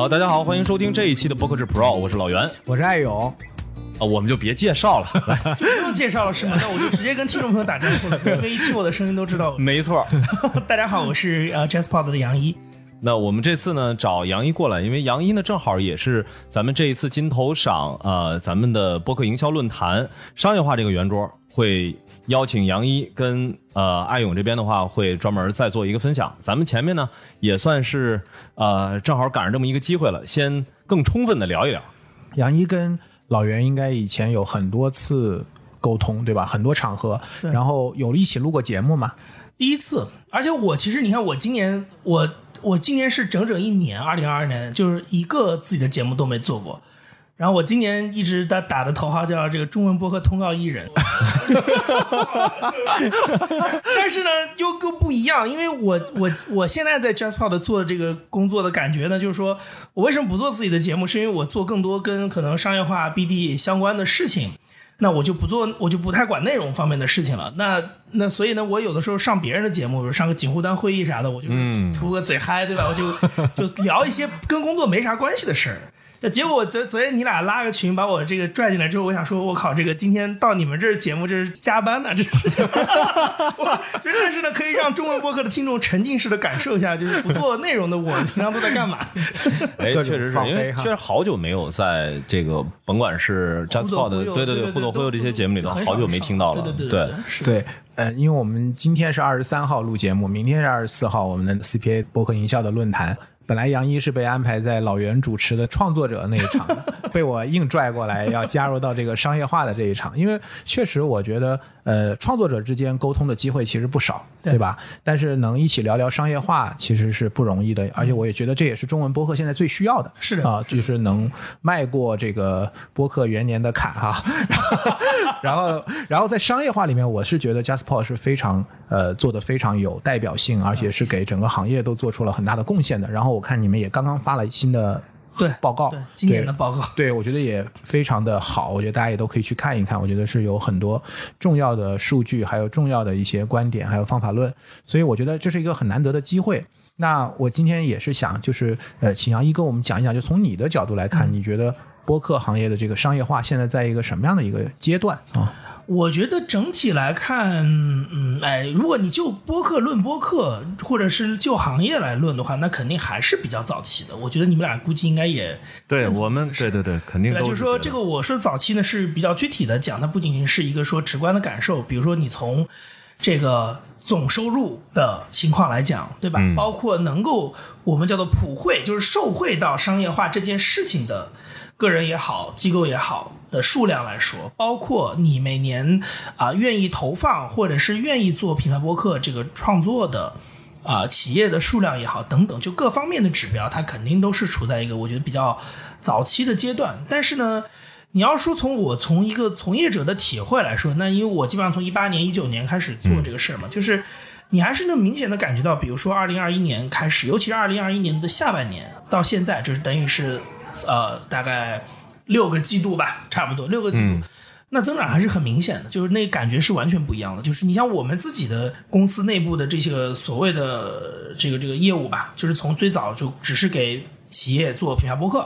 好，大家好，欢迎收听这一期的播客制 Pro，我是老袁。我是爱勇，啊，我们就别介绍了，不用介绍了是吗？那我就直接跟听众朋友打招呼了，因为一听我的声音都知道。没错。大家好，我是呃 JazzPod 的杨一。那我们这次呢找杨一过来，因为杨一呢正好也是咱们这一次金投赏呃咱们的播客营销论坛商业化这个圆桌会邀请杨一跟呃艾勇这边的话会专门再做一个分享。咱们前面呢也算是呃正好赶上这么一个机会了，先更充分的聊一聊。杨一跟老袁应该以前有很多次沟通，对吧？很多场合，对然后有一起录过节目嘛？第一次，而且我其实你看，我今年我我今年是整整一年，二零二二年就是一个自己的节目都没做过。然后我今年一直打打的头号叫这个中文播客通告艺人，但是呢又更不一样，因为我我我现在在 JazzPod 做的这个工作的感觉呢，就是说我为什么不做自己的节目，是因为我做更多跟可能商业化 BD 相关的事情。那我就不做，我就不太管内容方面的事情了。那那所以呢，我有的时候上别人的节目，比如上个锦湖端会议啥的，我就图个嘴嗨，对吧？我就 就聊一些跟工作没啥关系的事儿。那结果昨昨天你俩拉个群把我这个拽进来之后，我想说，我靠，这个今天到你们这儿节目这是加班呢，这是。我但是呢，可以让中文播客的听众沉浸式的感受一下，就是不做内容的我平常都在干嘛。哎，确实是因为确实好久没有在这个甭管是忽悠对对，对对互动忽悠这些节目里头，好久没听到了。对对对，呃，因为我们今天是二十三号录节目，明天是二十四号，我们的 CPA 博客营销的论坛。本来杨一是被安排在老袁主持的创作者那一场，被我硬拽过来，要加入到这个商业化的这一场。因为确实，我觉得，呃，创作者之间沟通的机会其实不少，对对吧？但是能一起聊聊商业化，其实是不容易的。而且我也觉得这也是中文播客现在最需要的。是的啊，就是能迈过这个播客元年的坎哈。然后，然后在商业化里面，我是觉得 JustPod 是非常呃做的非常有代表性，而且是给整个行业都做出了很大的贡献的。然后我看你们也刚刚发了新的对报告对，今年的报告。对，我觉得也非常的好，我觉得大家也都可以去看一看。我觉得是有很多重要的数据，还有重要的一些观点，还有方法论，所以我觉得这是一个很难得的机会。那我今天也是想，就是呃，请杨一跟我们讲一讲，就从你的角度来看，你觉得播客行业的这个商业化现在在一个什么样的一个阶段啊？我觉得整体来看，嗯，哎，如果你就播客论播客，或者是就行业来论的话，那肯定还是比较早期的。我觉得你们俩估计应该也对我们，对对对，肯定？都就是说，这个我说早期呢是比较具体的讲，它不仅仅是一个说直观的感受，比如说你从这个总收入的情况来讲，对吧？嗯包括能够我们叫做普惠，就是受惠到商业化这件事情的个人也好，机构也好的数量来说，包括你每年啊、愿意投放或者是愿意做品牌播客这个创作的。啊、企业的数量也好，等等，就各方面的指标，它肯定都是处在一个我觉得比较早期的阶段。但是呢，你要说从我从一个从业者的体会来说，那因为我基本上从一八年、一九年开始做这个事儿嘛，就是你还是能明显的感觉到，比如说二零二一年开始，尤其是二零二一年的下半年到现在，就是等于是呃大概六个季度吧，差不多六个季度。嗯那增长还是很明显的，就是那感觉是完全不一样的。就是你像我们自己的公司内部的这些个所谓的这个这个业务吧，就是从最早就只是给企业做品牌播客，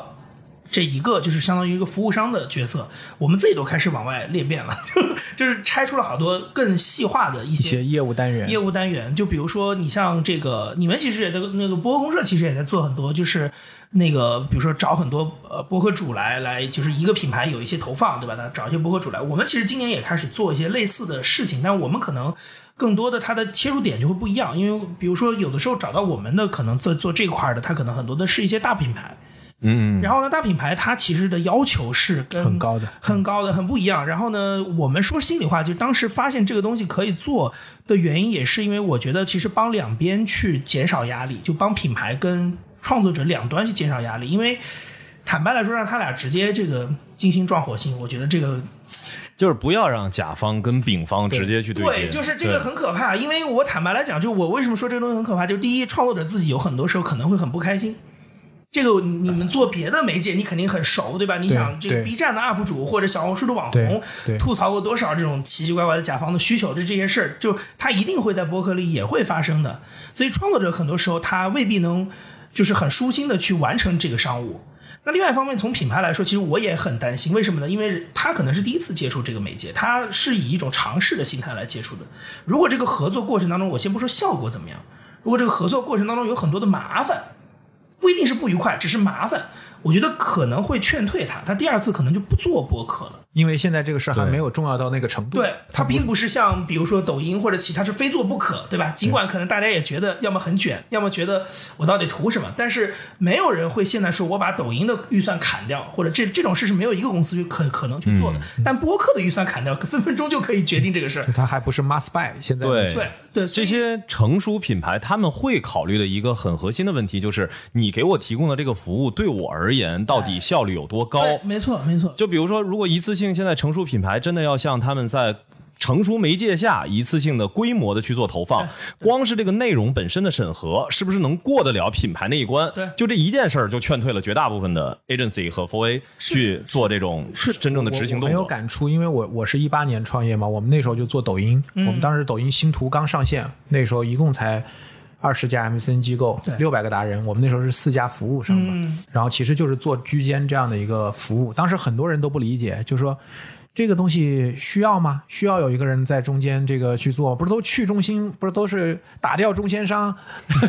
这一个就是相当于一个服务商的角色，我们自己都开始往外裂变了，就 就是拆出了好多更细化的一些一些业务单元，业务单元，就比如说你像这个，你们其实也在那个播客公社，其实也在做很多，就是那个比如说找很多呃播客主来来，就是一个品牌有一些投放，对吧？他找一些播客主来，我们其实今年也开始做一些类似的事情，但我们可能。更多的它的切入点就会不一样，因为比如说有的时候找到我们的可能做做这块儿的，它可能很多的是一些大品牌，嗯，嗯然后呢，大品牌它其实的要求是跟很高的很高的，很不一样。然后呢，我们说心里话，就当时发现这个东西可以做的原因，也是因为我觉得其实帮两边去减少压力，就帮品牌跟创作者两端去减少压力。因为坦白来说，让他俩直接这个金星撞火星，我觉得这个就是不要让甲方跟丙方直接去对，对，就是这个很可怕。因为我坦白来讲，就我为什么说这个东西很可怕，就第一，创作者自己有很多时候可能会很不开心。这个你们做别的媒介，你肯定很熟，对吧？你想这个 B 站的 UP 主或者小红书的网红对吐槽过多少这种奇奇怪怪的甲方的需求，这这些事儿，就他一定会在博客里也会发生的。所以创作者很多时候他未必能就是很舒心的去完成这个商务。那另外一方面，从品牌来说，其实我也很担心，为什么呢？因为他可能是第一次接触这个媒介，他是以一种尝试的心态来接触的。如果这个合作过程当中，我先不说效果怎么样，如果这个合作过程当中有很多的麻烦，不一定是不愉快，只是麻烦，我觉得可能会劝退他，他第二次可能就不做播客了。因为现在这个事还没有重要到那个程度。对，它并不是像比如说抖音或者其他是非做不可，对吧？尽管可能大家也觉得要么很卷，要么觉得我到底图什么，但是没有人会现在说我把抖音的预算砍掉，或者这这种事是没有一个公司可可能去做的。但播客的预算砍掉，分分钟就可以决定这个事儿。它还不是 must buy。现在对对对，这些成熟品牌他们会考虑的一个很核心的问题就是，你给我提供的这个服务对我而言到底效率有多高？对没错没错，就比如说，如果一次性现在成熟品牌真的要像他们在成熟媒介下一次性的规模的去做投放，光是这个内容本身的审核，是不是能过得了品牌那一关？对就这一件事儿就劝退了绝大部分的 agency 和 f o a 去做这种真正的执行我很有。感触，因为我我是一八年创业嘛，我们那时候就做抖音，嗯我们当时抖音新图刚上线，那时候一共才二十家 MCN 机构对，六百个达人，我们那时候是四家服务商嘛，嗯然后其实就是做居间这样的一个服务，当时很多人都不理解，就说。这个东西需要吗？需要有一个人在中间这个去做，不是都去中心，不是都是打掉中间商，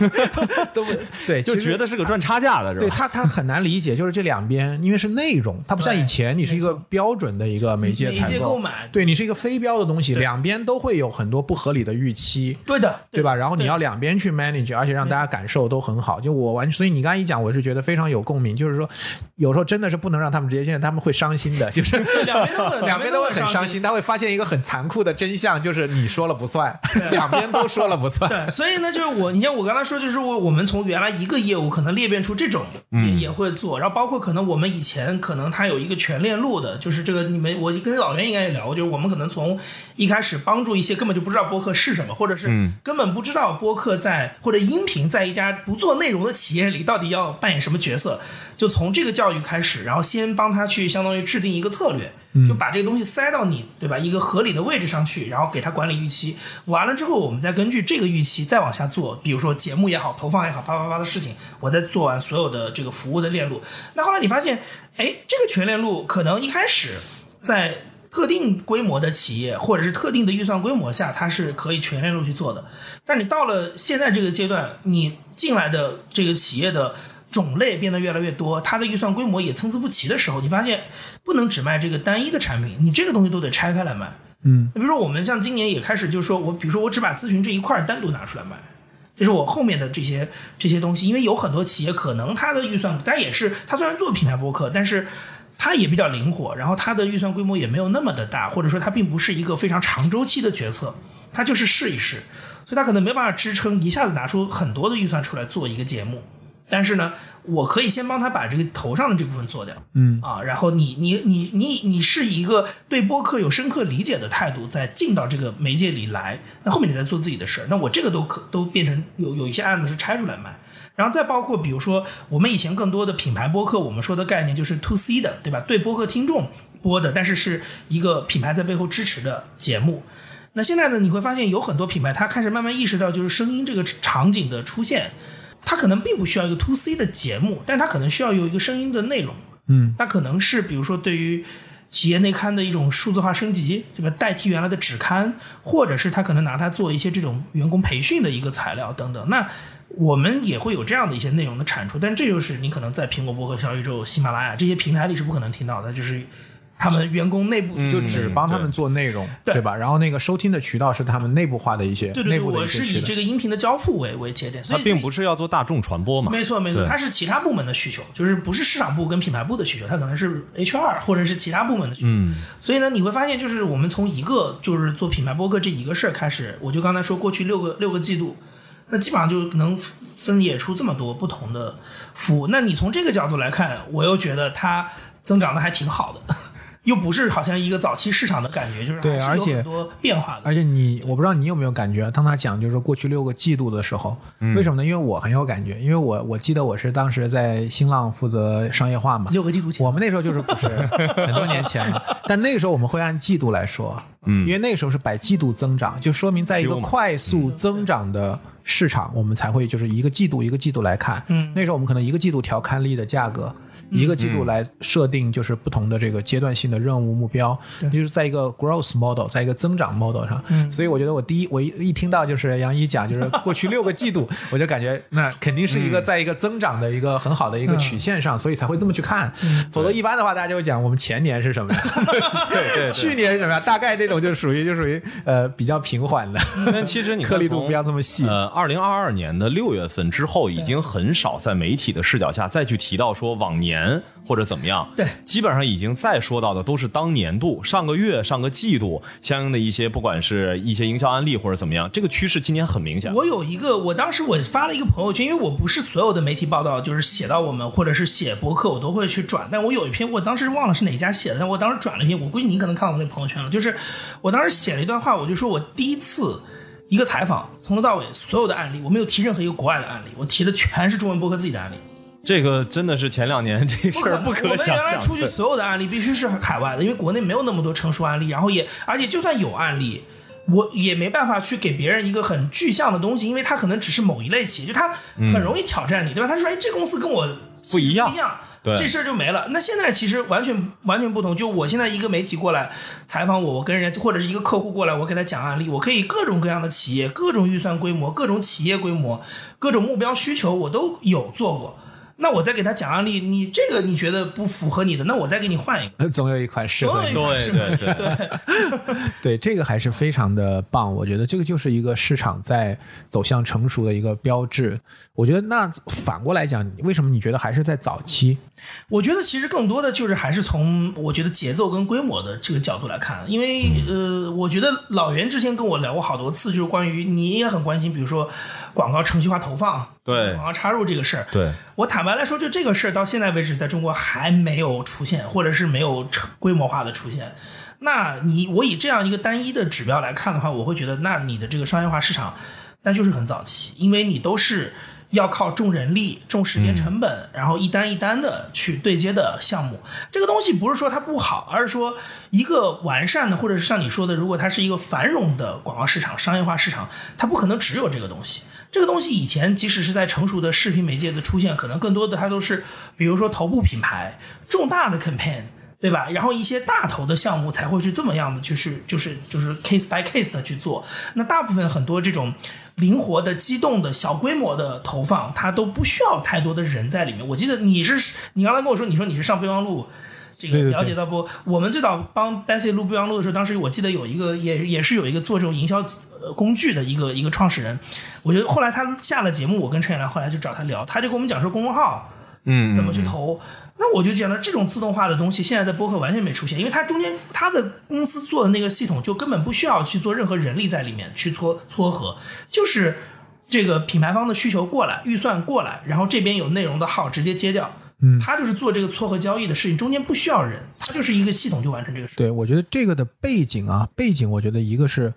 都不对，就觉得是个赚差价的，是吧？对他，他很难理解，就是这两边，因为是内容，它不像以前你是一个标准的一个媒介采购媒介购买对你是一个非标的东西，两边都会有很多不合理的预期。对的，对吧？然后你要两边去 manage，而且让大家感受都很好。就我完，所以你刚才一讲，我是觉得非常有共鸣。就是说，有时候真的是不能让他们直接见，他们会伤心的，就是两边都很 两边都会很伤伤心。他会发现一个很残酷的真相，就是你说了不算，两边都说了不算。对，所以呢，就是我，你像我刚才说，就是我我们从原来一个业务可能裂变出这种也、也会做，然后包括可能我们以前可能它有一个全链路的，就是这个你们我跟老袁应该也聊过，就是我们可能从一开始帮助一些根本就不知道播客是什么，或者是根本不知道播客在或者音频在一家不做内容的企业里到底要扮演什么角色，就从这个教育开始，然后先帮他去相当于制定一个策略，就把这个东西塞到你对吧一个合理的位置上去，然后给他管理预期。完了之后，我们再根据这个预期再往下做，比如说节目也好，投放也好，啪啪啪的事情，我再做完所有的这个服务的链路。那后来你发现，哎，这个全链路可能一开始在特定规模的企业或者是特定的预算规模下，它是可以全链路去做的。但你到了现在这个阶段，你进来的这个企业的种类变得越来越多，它的预算规模也参差不齐的时候，你发现不能只卖这个单一的产品，你这个东西都得拆开来卖。嗯，比如说我们像今年也开始就是说我，比如说我只把咨询这一块单独拿出来卖。这是我后面的这些这些东西，因为有很多企业可能它的预算，但也是它虽然做品牌播客，但是它也比较灵活，然后它的预算规模也没有那么的大，或者说它并不是一个非常长周期的决策，它就是试一试，所以它可能没办法支撑一下子拿出很多的预算出来做一个节目。但是呢，我可以先帮他把这个头上的这部分做掉，嗯。啊，然后你你你你你是一个对播客有深刻理解的态度，再进到这个媒介里来，那后面你再做自己的事儿，那我这个都可都变成有有一些案子是拆出来卖，然后再包括比如说我们以前更多的品牌播客，我们说的概念就是 to C 的，对吧？对播客听众播的，但是是一个品牌在背后支持的节目。那现在呢，你会发现有很多品牌，它开始慢慢意识到，就是声音这个场景的出现，它可能并不需要一个 to C 的节目，但是它可能需要有一个声音的内容。嗯，那可能是比如说对于企业内刊的一种数字化升级，这个代替原来的纸刊，或者是他可能拿它做一些这种员工培训的一个材料等等。那我们也会有这样的一些内容的产出，但这就是你可能在苹果播客、小宇宙、喜马拉雅这些平台里是不可能听到的，就是他们员工内部就只帮他们做内容，对对吧？然后那个收听的渠道是他们内部化的一些对对对，内部的我是以这。个音频的交付为为节点，所以它并不是要做大众传播嘛。没错没错，对它是其他部门的需求，就是不是市场部跟品牌部的需求，它可能是 HR 或者是其他部门的需求。嗯，所以呢，你会发现，就是我们从一个就是做品牌播客这一个事儿开始，我就刚才说过去六个六个季度，那基本上就能分野出这么多不同的服务。那你从这个角度来看，我又觉得它增长的还挺好的，又不是好像一个早期市场的感觉，就是对而且还是有很多变化的。而且你，我不知道你有没有感觉，当他讲就是说过去六个季度的时候，为什么呢？因为我很有感觉，因为我我记得我是当时在新浪负责商业化嘛，六个季度前，我们那时候就是不是很多年前了，但那个时候我们会按季度来说，嗯因为那个时候是百季度增长，就说明在一个快速增长的市场，我们才会就是一个季度一个季度来看。嗯那时候我们可能一个季度调刊例的价格。一个季度来设定就是不同的这个阶段性的任务目标，就是在一个 growth model，在一个增长 model 上。所以我觉得我第一我一一听到就是杨一讲就是过去六个季度，我就感觉那肯定是一个在一个增长的一个很好的一个曲线上，所以才会这么去看。否则一般的话，大家就会讲我们前年是什么呀？对对去年是什么呀？大概这种就属于就属于呃比较平缓的，但其实你颗粒度不要这么细。呃，二零二二年的六月份之后，已经很少在媒体的视角下再去提到说往年或者怎么样。对基本上已经再说到的都是当年度、上个月、上个季度相应的一些，不管是一些营销案例或者怎么样，这个趋势今年很明显。我有一个，我当时我发了一个朋友圈，因为我不是所有的媒体报道就是写到我们或者是写博客，我都会去转。但我有一篇，我当时忘了是哪家写的，但我当时转了一篇，我估计你可能看到我那朋友圈了。就是我当时写了一段话，我就说我第一次一个采访，从头到尾所有的案例，我没有提任何一个国外的案例，我提的全是中文博客自己的案例。这个真的是前两年这事儿不可我们想象。原来出去所有的案例必须是海外的，因为国内没有那么多成熟案例，然后也而且就算有案例。我也没办法去给别人一个很具象的东西，因为他可能只是某一类企业，就他很容易挑战你，对吧？他说：“哎，这公司跟我不一样不一样，对这事儿就没了。”那现在其实完全完全不同。就我现在一个媒体过来采访我，我跟人家或者是一个客户过来，我给他讲案例，我可以各种各样的企业、各种预算规模、各种企业规模、各种目标需求，我都有做过。那我再给他讲案例，你这个你觉得不符合你的，那我再给你换一个。呃总有一款适合你一款适合对对对对 对，这个还是非常的棒。我觉得这个就是一个市场在走向成熟的一个标志。我觉得那反过来讲，为什么你觉得还是在早期？我觉得其实更多的就是还是从我觉得节奏跟规模的这个角度来看，因为呃，我觉得老袁之前跟我聊过好多次，就是关于你也很关心，比如说广告程序化投放、对广告插入这个事儿。对，我坦白来说，就这个事儿到现在为止，在中国还没有出现，或者是没有成规模化的出现。那你我以这样一个单一的指标来看的话，我会觉得，那你的这个商业化市场，那就是很早期，因为你都是要靠重人力、重时间成本，然后一单一单的去对接的项目。这个东西不是说它不好，而是说一个完善的，或者是像你说的，如果它是一个繁荣的广告市场、商业化市场，它不可能只有这个东西。这个东西以前即使是在成熟的视频媒介的出现，可能更多的它都是，比如说头部品牌、重大的 campaign，对吧？然后一些大头的项目才会去这么样的，就是就是就是 case by case 的去做。那大部分很多这种灵活的、机动的小规模的投放，它都不需要太多的人在里面。我记得你是你刚才跟我说，你说你是上备忘录。这个了解到不？我们最早帮 Bessy 录备忘录的时候，当时我记得有一个也也是有一个做这种营销呃工具的一个一个创始人，我觉得后来他下了节目，我跟陈远良后来就找他聊，他就跟我们讲说公众号嗯，怎么去投。那我就觉得这种自动化的东西，现在在播客完全没出现，因为它中间它的公司做的那个系统就根本不需要去做任何人力在里面去撮撮合，就是这个品牌方的需求过来，预算过来，然后这边有内容的号直接接掉。嗯，他就是做这个撮合交易的事情，中间不需要人，它就是一个系统就完成这个事。对我觉得这个的背景啊，背景我觉得一个是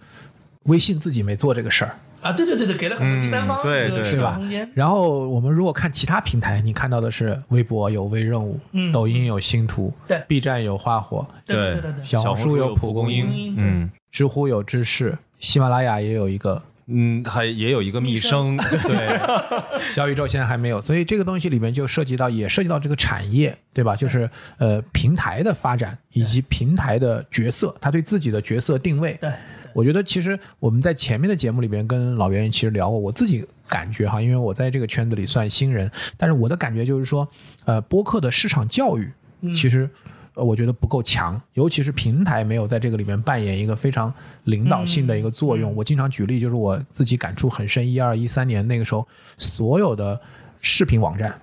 微信自己没做这个事儿，啊，对对对对，给了很多第三方是吧？空间。然后我们如果看其他平台，你看到的是微博有微任务，嗯。抖音有星图，对，B 站有花火，对对对对，小红书有蒲公公英英嗯。知乎有知识，喜马拉雅也有一个，嗯，还也有一个密声，对，小宇宙现在还没有，所以这个东西里面就涉及到，也涉及到这个产业，对吧？就是呃平台的发展以及平台的角色，他对自己的角色定位。对，我觉得其实我们在前面的节目里边跟老袁其实聊过，我自己感觉哈，因为我在这个圈子里算新人，但是我的感觉就是说，呃，播客的市场教育其实。呃我觉得不够强，尤其是平台没有在这个里面扮演一个非常领导性的一个作用。我经常举例，就是我自己感触很深，一二一三年那个时候，所有的视频网站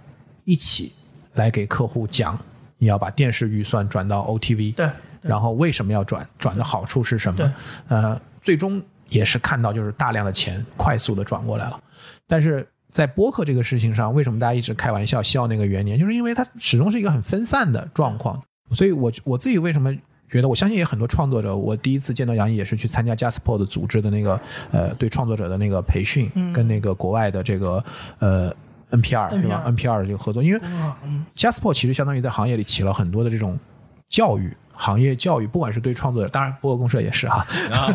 一起来给客户讲，你要把电视预算转到 OTV，对然后为什么要转？转的好处是什么？呃，最终也是看到就是大量的钱快速的转过来了，但是。在播客这个事情上，为什么大家一直开玩笑笑那个元年？就是因为它始终是一个很分散的状况，所以我我自己为什么觉得，我相信也很多创作者，我第一次见到杨毅也是去参加 JustPod 组织的那个呃对创作者的那个培训，跟那个国外的这个呃 NPR 对吧 NPR？NPR 的这个合作，因为嗯嗯 JustPod 其实相当于在行业里起了很多的这种教育行业教育，不管是对创作者，当然播客公社也是哈，啊，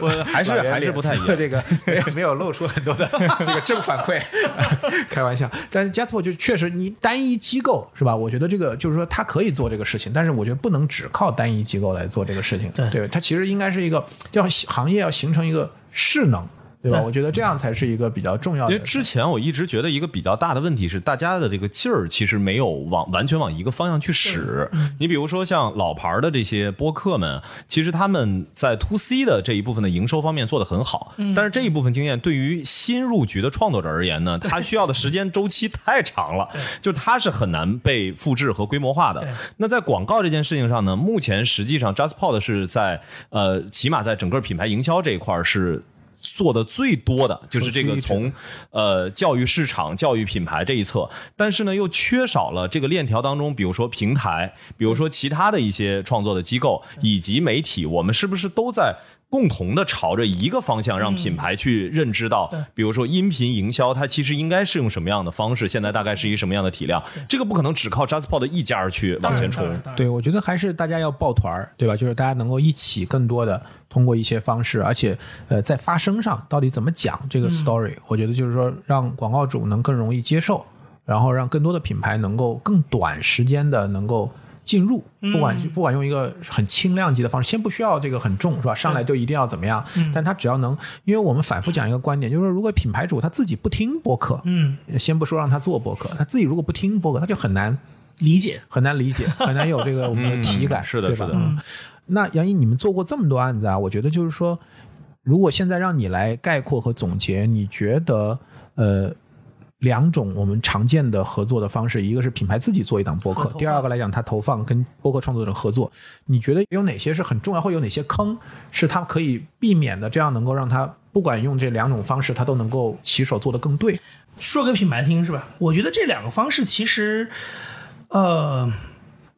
我 还是还是不太一样。这个没有 没有露出很多的 这个正反馈，开玩笑。但是 Jasper 就确实你单一机构是吧？我觉得这个就是说他可以做这个事情，但是我觉得不能只靠单一机构来做这个事情。对对，它其实应该是一个要行业要形成一个势能。对吧？我觉得这样才是一个比较重要的。因为之前我一直觉得一个比较大的问题是，大家的这个劲儿其实没有往完全往一个方向去使。你比如说像老牌的这些播客们，其实他们在 to C 的这一部分的营收方面做得很好，但是这一部分经验对于新入局的创作者而言呢，他需要的时间周期太长了，就他是很难被复制和规模化的。那在广告这件事情上呢，目前实际上 JustPod 是在呃，起码在整个品牌营销这一块儿是。做的最多的就是这个从呃教育市场、教育品牌这一侧，但是呢又缺少了这个链条当中，比如说平台，比如说其他的一些创作的机构以及媒体，我们是不是都在？共同的朝着一个方向，让品牌去认知到，比如说音频营销，它其实应该是用什么样的方式，现在大概是一个什么样的体量，这个不可能只靠 JustPod 一家去往前冲。对，我觉得还是大家要抱团儿，对吧？就是大家能够一起更多的通过一些方式，而且呃，在发声上到底怎么讲这个 story，、我觉得就是说让广告主能更容易接受，然后让更多的品牌能够更短时间的能够。进入，不管不管用一个很轻量级的方式，先不需要这个很重，是吧？上来就一定要怎么样？但他只要能，因为我们反复讲一个观点，就是说，如果品牌主他自己不听播客，嗯，先不说让他做播客，他自己如果不听播客，他就很难理解。很难理解，很难有这个我们的体感，嗯是的是的嗯那杨毅，你们做过这么多案子啊？我觉得就是说，如果现在让你来概括和总结，你觉得呃两种我们常见的合作的方式，一个是品牌自己做一档播客第二个来讲它投放跟播客创作者合作，你觉得有哪些是很重要，会有哪些坑是它可以避免的？这样能够让它不管用这两种方式，它都能够起手做得更对。说给品牌听是吧？我觉得这两个方式其实，呃，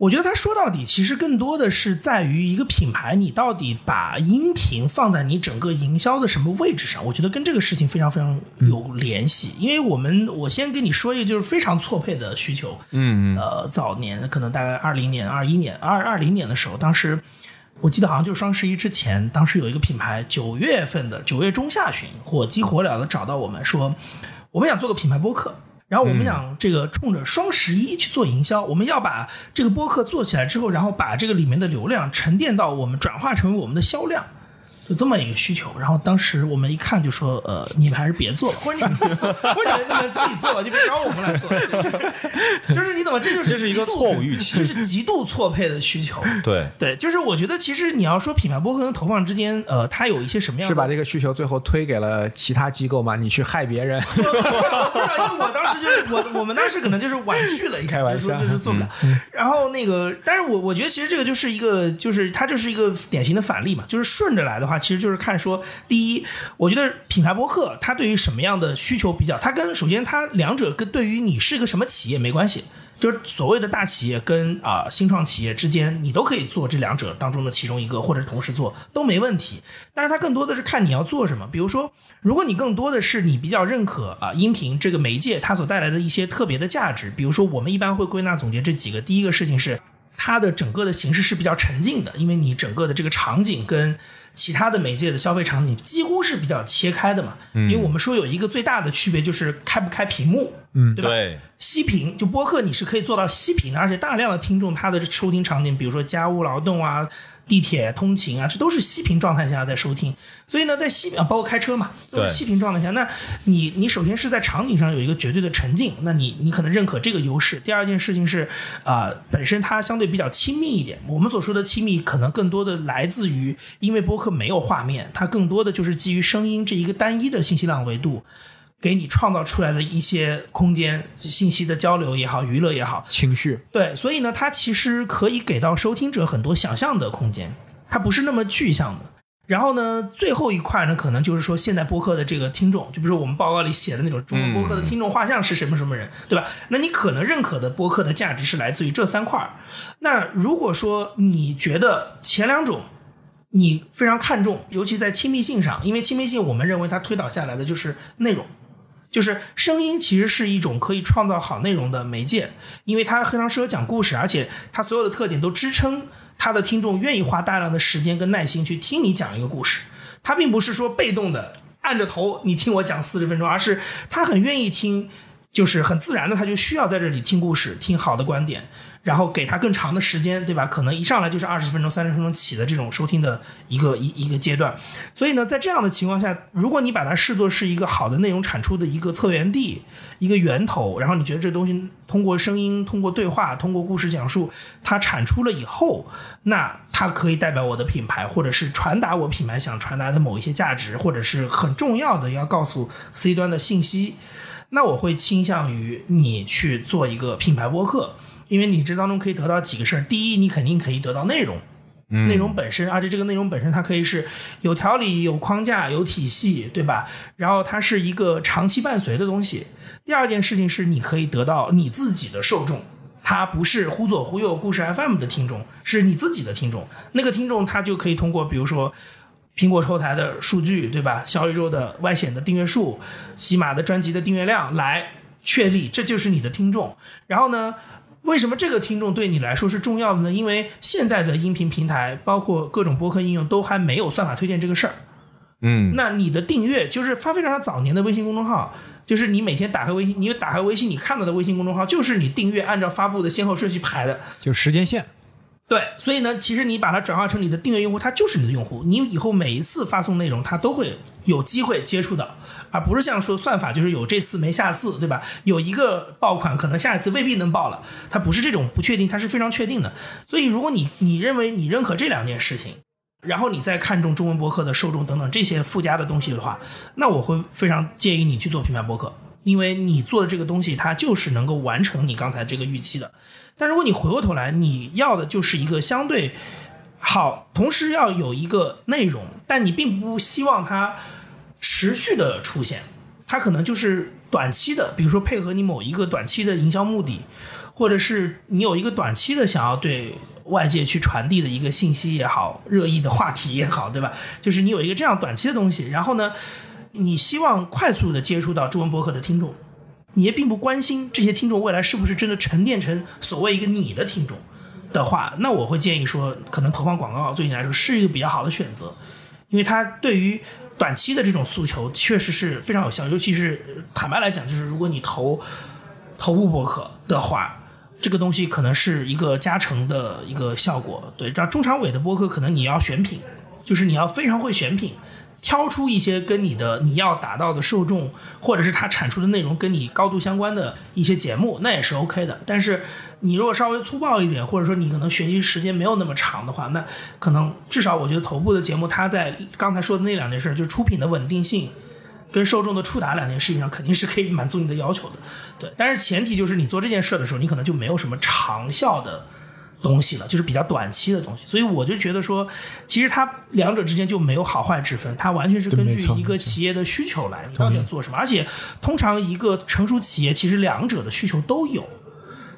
我觉得他说到底其实更多的是在于一个品牌，你到底把音频放在你整个营销的什么位置上？我觉得跟这个事情非常非常有联系。因为我们我先跟你说一个就是非常错配的需求，嗯嗯，呃，早年可能大概二零年、二一年、二二零年的时候，当时我记得好像就是双十一之前，当时有一个品牌九月份的九月中下旬火急火燎的找到我们说，我们想做个品牌播客。然后我们想这个冲着双十一去做营销，我们要把这个播客做起来之后，然后把这个里面的流量沉淀到我们转化成为我们的销量，就这么一个需求。然后当时我们一看就说，呃，你们还是别做了，或者你们自己做，或者你们自己做吧，就别找我们来做。就是你怎么？这就是这是一个错误预期这是极度错配的需求。对。对，就是我觉得其实你要说品牌播客跟投放之间，呃，它有一些什么样的？是把这个需求最后推给了其他机构吗？你去害别人？不，因为我当时就是我，我们当时可能就是婉拒了一下，开玩笑就是说这是做不了。然后那个，但是我我觉得其实这个就是一个，就是它就是一个典型的反例嘛，就是顺着来的话，其实就是看说，第一，我觉得品牌播客它对于什么样的需求比较，它跟首先它两者跟对于你是一个什么企业没关系。就是所谓的大企业跟啊、新创企业之间，你都可以做这两者当中的其中一个，或者同时做都没问题。但是它更多的是看你要做什么。比如说，如果你更多的是你比较认可啊、音频这个媒介它所带来的一些特别的价值，比如说我们一般会归纳总结这几个。第一个事情是它的整个的形式是比较沉浸的，因为你整个的这个场景跟其他的媒介的消费场景几乎是比较切开的嘛。因为我们说有一个最大的区别就是开不开屏幕，嗯对吧？对，息屏就播客，你是可以做到息屏的，而且大量的听众他的收听场景，比如说家务劳动啊、地铁通勤啊，这都是息屏状态下在收听。所以呢，在息啊，包括开车嘛，都是对息屏状态下，那你你首先是在场景上有一个绝对的沉浸，那你你可能认可这个优势。第二件事情是啊、本身它相对比较亲密一点。我们所说的亲密，可能更多的来自于因为播客没有画面，它更多的就是基于声音这一个单一的信息量维度。给你创造出来的一些空间，信息的交流也好，娱乐也好，情绪，对，所以呢，它其实可以给到收听者很多想象的空间，它不是那么具象的。然后呢，最后一块呢，可能就是说现在播客的这个听众，就比如说我们报告里写的那种中文播客的听众画像是什么什么人，对吧？那你可能认可的播客的价值是来自于这三块儿。那如果说你觉得前两种你非常看重，尤其在亲密性上，因为亲密性我们认为它推导下来的就是内容。就是声音其实是一种可以创造好内容的媒介，因为它非常适合讲故事，而且它所有的特点都支撑它的听众愿意花大量的时间跟耐心去听你讲一个故事。它并不是说被动的按着头你听我讲四十分钟，而是他很愿意听，就是很自然的他就需要在这里听故事，听好的观点。然后给他更长的时间，对吧？可能一上来就是二十分钟、三十分钟起的这种收听的一个一一个阶段。所以呢，在这样的情况下，如果你把它视作是一个好的内容产出的一个策源地、一个源头，然后你觉得这东西通过声音、通过对话、通过故事讲述，它产出了以后，那它可以代表我的品牌，或者是传达我品牌想传达的某一些价值，或者是很重要的要告诉 C 端的信息，那我会倾向于你去做一个品牌播客。因为你这当中可以得到几个事儿，第一，你肯定可以得到内容，内容本身，而且这个内容本身它可以是有条理、有框架、有体系，对吧？然后它是一个长期伴随的东西。第二件事情是，你可以得到你自己的受众，他不是忽左忽右故事 FM 的听众，是你自己的听众。那个听众他就可以通过，比如说苹果后台的数据，对吧？小宇宙的外显的订阅数，喜马的专辑的订阅量来确立，这就是你的听众。然后呢？为什么这个听众对你来说是重要的呢？因为现在的音频平台，包括各种播客应用，都还没有算法推荐这个事儿。嗯，那你的订阅就是发非常早年的微信公众号，就是你每天打开微信，你打开微信，你看到的微信公众号就是你订阅按照发布的先后顺序排的，就是时间线。对，所以呢，其实你把它转化成你的订阅用户，他就是你的用户，你以后每一次发送内容，他都会有机会接触到。而不是像说算法就是有这次没下次，对吧？有一个爆款，可能下一次未必能爆了，它不是这种不确定，它是非常确定的。所以，如果你你认为你认可这两件事情，然后你再看重中文博客的受众等等这些附加的东西的话，那我会非常建议你去做品牌博客，因为你做的这个东西，它就是能够完成你刚才这个预期的。但如果你回过头来，你要的就是一个相对好，同时要有一个内容，但你并不希望它。持续的出现，它可能就是短期的，比如说配合你某一个短期的营销目的，或者是你有一个短期的想要对外界去传递的一个信息也好，热议的话题也好，对吧？就是你有一个这样短期的东西，然后呢，你希望快速的接触到中文博客的听众，你也并不关心这些听众未来是不是真的沉淀成所谓一个你的听众的话，那我会建议说，可能投放广告对你来说是一个比较好的选择，因为它对于。短期的这种诉求确实是非常有效，尤其是坦白来讲，就是如果你投头部博客的话，这个东西可能是一个加成的一个效果。对，这中长尾的博客可能你要选品，就是你要非常会选品。挑出一些跟你的你要达到的受众，或者是他产出的内容跟你高度相关的一些节目，那也是 OK 的。但是你如果稍微粗暴一点，或者说你可能学习时间没有那么长的话，那可能至少我觉得头部的节目，它在刚才说的那两件事，就是出品的稳定性跟受众的触达两件事情上，肯定是可以满足你的要求的。对，但是前提就是你做这件事的时候，你可能就没有什么长效的。东西了，就是比较短期的东西，所以我就觉得说，其实它两者之间就没有好坏之分，它完全是根据一个企业的需求来，你到底要做什么。而且，通常一个成熟企业其实两者的需求都有，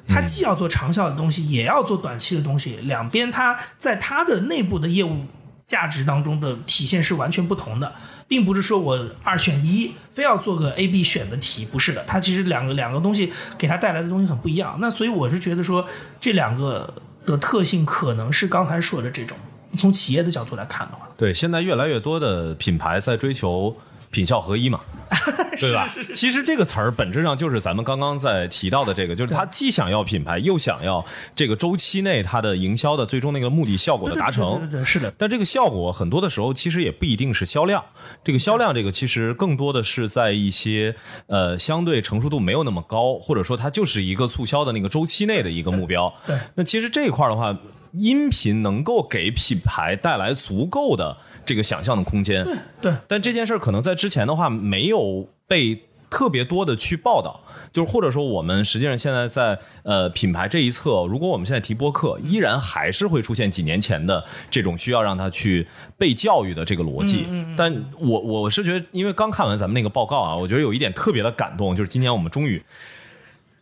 它既要做长效的东西，也要做短期的东西，两边它在它的内部的业务价值当中的体现是完全不同的，并不是说我二选一，非要做个 A、B 选的题，不是的，它其实两个两个东西给它带来的东西很不一样。那所以我是觉得说这两个。的特性可能是刚才说的这种，从企业的角度来看的话，对，现在越来越多的品牌在追求品效合一嘛，对吧？其实这个词儿本质上就是咱们刚刚在提到的这个，就是他既想要品牌，又想要这个周期内它的营销的最终那个目的效果的达成，是的。但这个效果很多的时候其实也不一定是销量，这个销量这个其实更多的是在一些呃相对成熟度没有那么高，或者说它就是一个促销的那个周期内的一个目标。对，那其实这一块的话。音频能够给品牌带来足够的这个想象的空间，对对。但这件事儿可能在之前的话没有被特别多的去报道，就是或者说我们实际上现在在呃品牌这一侧，如果我们现在提播客，依然还是会出现几年前的这种需要让他去被教育的这个逻辑。但我我是觉得，因为刚看完咱们那个报告啊，我觉得有一点特别的感动，就是今年我们终于。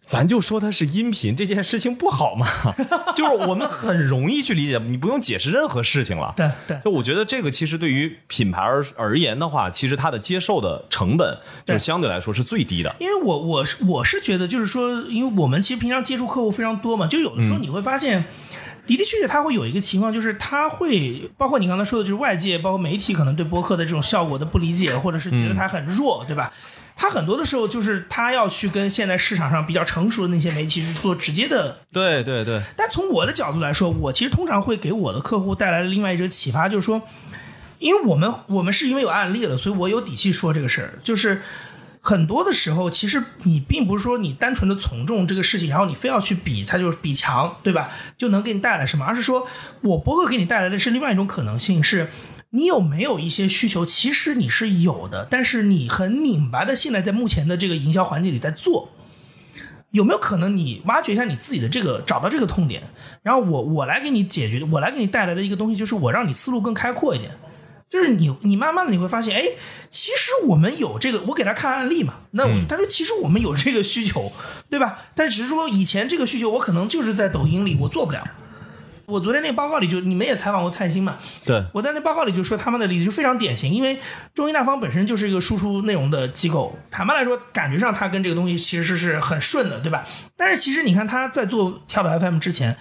咱就说它是音频这件事情不好嘛，就是我们很容易去理解，你不用解释任何事情了。对对就我觉得这个其实对于品牌而而言的话，其实它的接受的成本就是相对来说是最低的。因为我我是我是觉得，就是说，因为我们其实平常接触客户非常多嘛，就有的时候你会发现，的的确确他会有一个情况，就是他会包括你刚才说的，就是外界包括媒体可能对播客的这种效果的不理解，或者是觉得它很弱，对吧？他很多的时候就是他要去跟现在市场上比较成熟的那些媒体去做直接的对对对，但从我的角度来说，我其实通常会给我的客户带来另外一种启发，就是说，因为我们我们是因为有案例了，所以我有底气说这个事儿。就是很多的时候，其实你并不是说你单纯的从众这个事情，然后你非要去比，它就是比强，对吧？就能给你带来什么，而是说我博客给你带来的是另外一种可能性是。你有没有一些需求？其实你是有的，但是你很拧巴的，现在在目前的这个营销环境里在做，有没有可能你挖掘一下你自己的这个，找到这个痛点，然后我我来给你解决，我来给你带来的一个东西，就是我让你思路更开阔一点。就是你你慢慢的你会发现，哎，其实我们有这个，我给他看案例嘛，那、他说其实我们有这个需求，对吧？但只是说以前这个需求我可能就是在抖音里我做不了。我昨天那个报告里就你们也采访过蔡兴嘛，对，我在那报告里就说他们的例子就非常典型，因为中医大方本身就是一个输出内容的机构，坦白来说，感觉上它跟这个东西其实是很顺的，对吧？但是其实你看他在做跳板 FM 之前，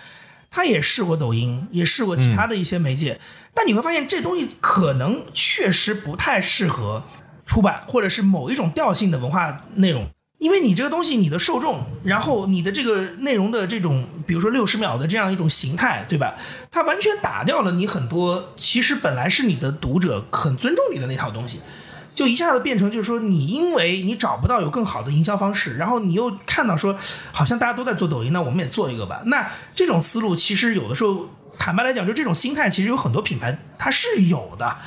他也试过抖音，也试过其他的一些媒介，但你会发现这东西可能确实不太适合出版或者是某一种调性的文化内容。因为你这个东西，你的受众，然后你的这个内容的这种，比如说六十秒的这样一种形态，对吧？它完全打掉了你很多其实本来是你的读者很尊重你的那套东西，就一下子变成就是说你因为你找不到有更好的营销方式，然后你又看到说好像大家都在做抖音，那我们也做一个吧。那这种思路其实有的时候坦白来讲，就这种心态其实有很多品牌它是有的。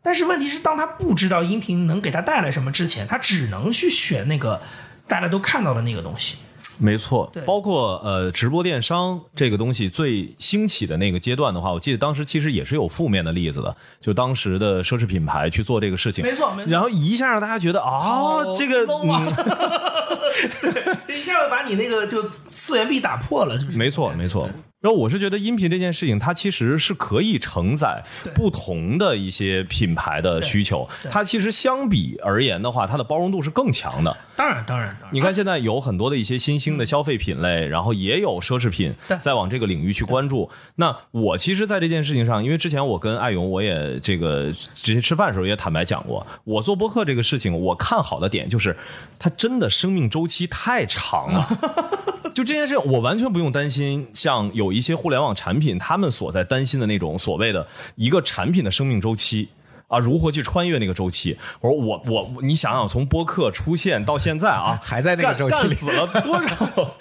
但是问题是，当他不知道音频能给他带来什么之前，他只能去选那个大家都看到的那个东西。没错对，包括呃直播电商这个东西最兴起的那个阶段的话，我记得当时其实也是有负面的例子的，就当时的奢侈品牌去做这个事情，没错没错。然后一下大家觉得啊，这个嗯，一下子把你那个就次元壁打破了，就是。没错没错。然后我是觉得音频这件事情，它其实是可以承载不同的一些品牌的需求，它其实相比而言的话，它的包容度是更强的。当然当然当然，你看现在有很多的一些新兴的消费品类，然后也有奢侈品在往这个领域去关注。那我其实，在这件事情上，因为之前我跟艾勇，我也这个直接吃饭的时候也坦白讲过，我做播客这个事情，我看好的点就是它真的生命周期太长了。就这件事，我完全不用担心，像有一些互联网产品，他们所在担心的那种所谓的一个产品的生命周期。啊，如何去穿越那个周期？我说我我你想想，从播客出现到现在啊，还在那个周期里死了多少？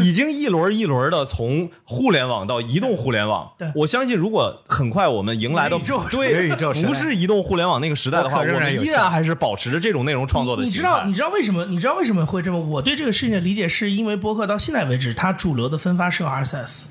已经一轮一轮的从互联网到移动互联网 对。我相信，如果很快我们迎来的宇宙对宇宙不是移动互联网那个时代的话，我们依然还是保持着这种内容创作的你。知道你知道为什么？你知道为什么会这么？我对这个事情的理解是因为播客到现在为止，它主流的分发是用 RSS，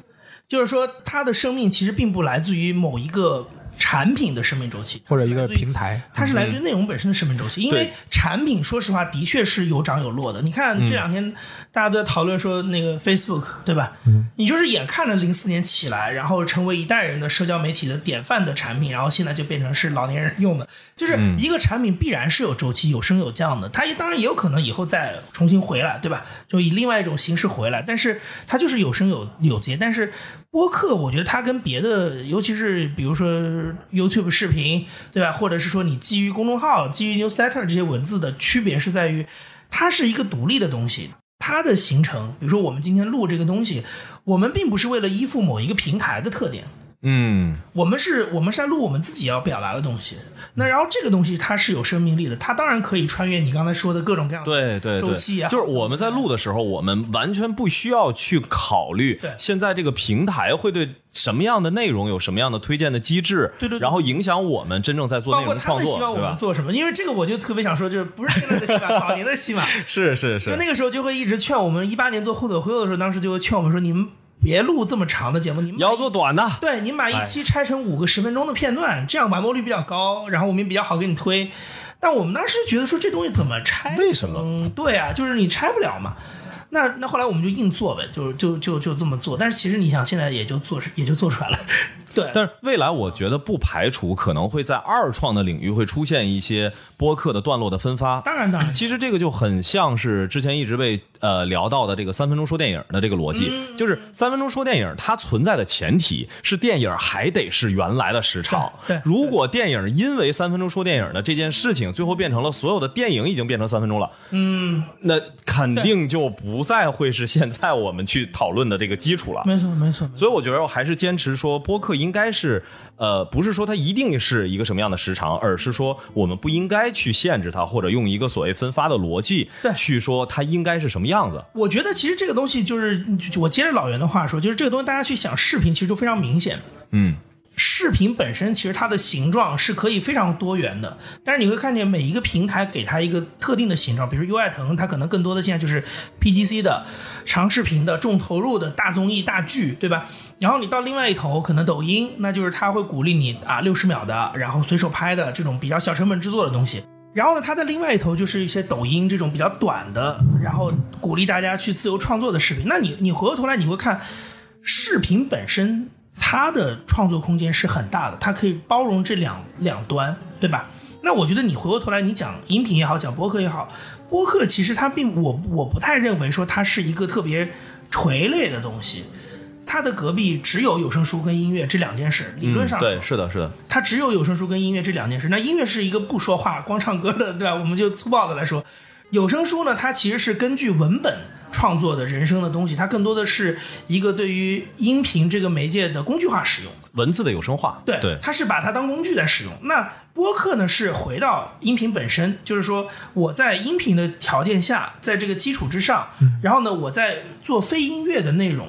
就是说他的生命其实并不来自于某一个产品的生命周期，或者一个平台它是来自于内容本身的生命周期。因为产品说实话的确是有涨有落的。你看这两天大家都在讨论说那个 Facebook 对吧？嗯，你就是眼看着零四年起来，然后成为一代人的社交媒体的典范的产品，然后现在就变成是老年人用的。就是一个产品必然是有周期，有升有降的。它也当然也有可能以后再重新回来，对吧？就以另外一种形式回来，但是它就是有升有有节。但是播客，我觉得它跟别的，尤其是比如说 YouTube 视频，对吧？或者是说你基于公众号、基于 newsletter 这些文字的区别是在于，它是一个独立的东西。它的形成，比如说我们今天录这个东西，我们并不是为了依附某一个平台的特点，嗯，我们是我们是在录我们自己要表达的东西。那然后这个东西它是有生命力的，它当然可以穿越你刚才说的各种各样的对对对，周期啊，就是我们在录的时候，我们完全不需要去考虑现在这个平台会对什么样的内容有什么样的推荐的机制，对对对。然后影响我们真正在做内容创作，他们希望我？们做什么，因为这个我就特别想说，就是不是现在的戏码，早年的戏码，是是是，就是那个时候就会一直劝我们，一八年做互怼互友的时候，当时就会劝我们说，你们别录这么长的节目，你们要做短的，对，你把一期拆成五个十分钟的片段，这样完播率比较高，然后我们也比较好给你推。但我们当时觉得说这东西怎么拆？为什么嗯，对啊，就是你拆不了嘛。那那后来我们就硬做呗，就就就就这么做。但是其实你想，现在也就做也就做出来了。对，但是未来我觉得不排除可能会在二创的领域会出现一些播客的段落的分发。当然当然，其实这个就很像是之前一直被呃聊到的这个三分钟说电影的这个逻辑，就是三分钟说电影它存在的前提是电影还得是原来的时长。对，如果电影因为三分钟说电影的这件事情，最后变成了所有的电影已经变成三分钟了，嗯，那肯定就不再会是现在我们去讨论的这个基础了。没错没错，所以我觉得我还是坚持说播客应该是。呃，不是说它一定是一个什么样的时长，而是说我们不应该去限制它，或者用一个所谓分发的逻辑去说它应该是什么样子。我觉得其实这个东西就是，我接着老袁的话说，就是这个东西大家去想视频，其实就非常明显。嗯。视频本身其实它的形状是可以非常多元的，但是你会看见每一个平台给它一个特定的形状，比如优爱腾，它可能更多的现在就是 PGC 的长视频的重投入的大综艺大剧，对吧？然后你到另外一头，可能抖音，那就是它会鼓励你啊六十秒的，然后随手拍的这种比较小成本制作的东西。然后呢，它的另外一头就是一些抖音这种比较短的，然后鼓励大家去自由创作的视频。那你你回过头来你会看视频本身。它的创作空间是很大的，他可以包容这两两端，对吧？那我觉得你回过头来，你讲音频也好，讲播客也好，播客其实它并我我不太认为说它是一个特别垂类的东西，它的隔壁只有有声书跟音乐这两件事，理论上对，是的，是的，它只有有声书跟音乐这两件事。那音乐是一个不说话光唱歌的，对吧？我们就粗暴的来说，有声书呢，它其实是根据文本。创作的人声的东西，它更多的是一个对于音频这个媒介的工具化使用，文字的有声化。对，对，它是把它当工具在使用。那播客呢，是回到音频本身，就是说我在音频的条件下，在这个基础之上，然后呢，我在做非音乐的内容，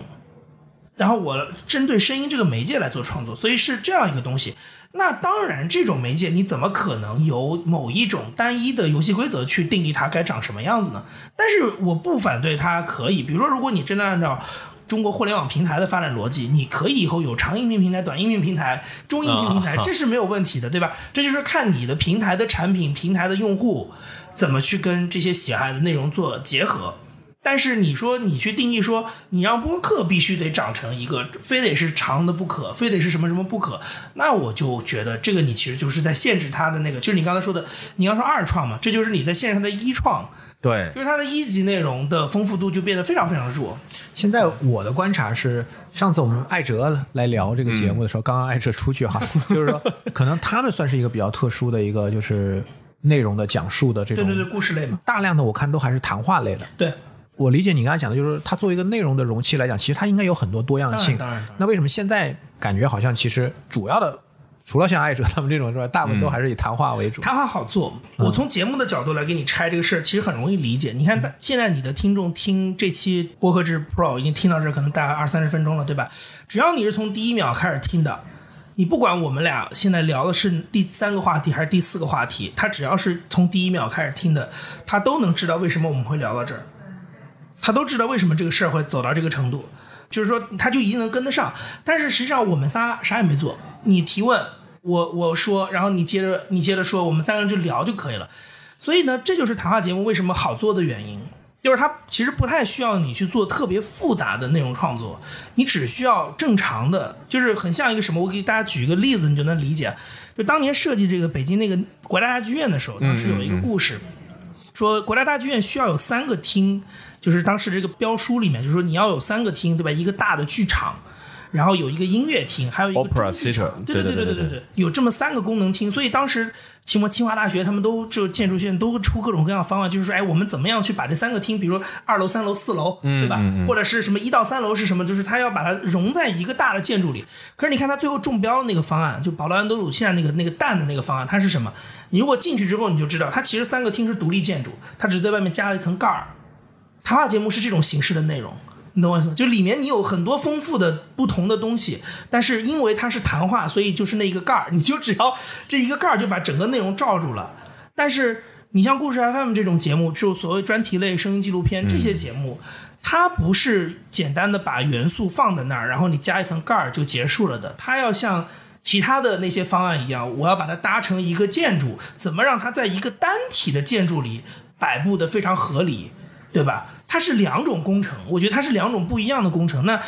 然后我针对声音这个媒介来做创作，所以是这样一个东西。那当然，这种媒介你怎么可能由某一种单一的游戏规则去定义它该长什么样子呢？但是我不反对它可以，比如说，如果你真的按照中国互联网平台的发展逻辑，你可以以后有长音频平台、短音频平台、中音频平台，这是没有问题的，对吧？这就是看你的平台的产品、平台的用户怎么去跟这些喜爱的内容做结合。但是你说你去定义说你让播客必须得长成一个非得是长的不可，非得是什么什么不可，那我就觉得这个你其实就是在限制它的那个，就是你刚才说的，你要说二创嘛，这就是你在限制它的一创，对，就是它的一级内容的丰富度就变得非常非常弱。现在我的观察是，上次我们艾哲来聊这个节目的时候，刚刚艾哲出去哈，就是说可能他们算是一个比较特殊的一个就是内容的讲述的这种，对对对，故事类嘛，大量的我看都还是谈话类的，对。我理解你刚才讲的，就是它作为一个内容的容器来讲，其实它应该有很多多样性。当然，那为什么现在感觉好像其实主要的，除了像爱哲他们这种之外，大部分都还是以谈话为主。谈话好做，我从节目的角度来给你拆这个事儿，其实很容易理解。你看，现在你的听众听这期播客制 Pro 已经听到这，可能大概二三十分钟了，对吧？只要你是从第一秒开始听的，你不管我们俩现在聊的是第三个话题还是第四个话题，他只要是从第一秒开始听的，他都能知道为什么我们会聊到这儿。他都知道为什么这个事儿会走到这个程度，就是说他就一定能跟得上。但是实际上我们仨啥也没做，你提问，我我说，然后你接着你接着说，我们三个人就聊就可以了。所以呢，这就是谈话节目为什么好做的原因，就是它其实不太需要你去做特别复杂的内容创作，你只需要正常的，就是很像一个什么。我给大家举一个例子，你就能理解。就当年设计这个北京那个国家大剧院的时候，当时有一个故事，说国家大剧院需要有三个厅。就是当时这个标书里面，就是说你要有三个厅，对吧？一个大的剧场，然后有一个音乐厅，还有一个。对对对对对对，有这么三个功能厅。所以当时清华清华大学他们都就建筑学院都出各种各样的方案，就是说，哎，我们怎么样去把这三个厅，比如说二楼、三楼、四楼，对吧？或者是什么一到三楼是什么？就是他要把它融在一个大的建筑里。可是你看他最后中标的那个方案，就保罗安德鲁现在那个那个蛋的那个方案，它是什么？你如果进去之后，你就知道，它其实三个厅是独立建筑，它只在外面加了一层盖儿。谈话节目是这种形式的内容，你懂我意思吗？就里面你有很多丰富的不同的东西，但是因为它是谈话，所以就是那一个盖儿，你就只要这一个盖儿就把整个内容罩住了。但是你像故事 FM 这种节目，就所谓专题类声音纪录片这些节目，它不是简单的把元素放在那儿，然后你加一层盖儿就结束了的。它要像其他的那些方案一样，我要把它搭成一个建筑，怎么让它在一个单体的建筑里摆布的非常合理？对吧？它是两种工程，我觉得它是两种不一样的工程。那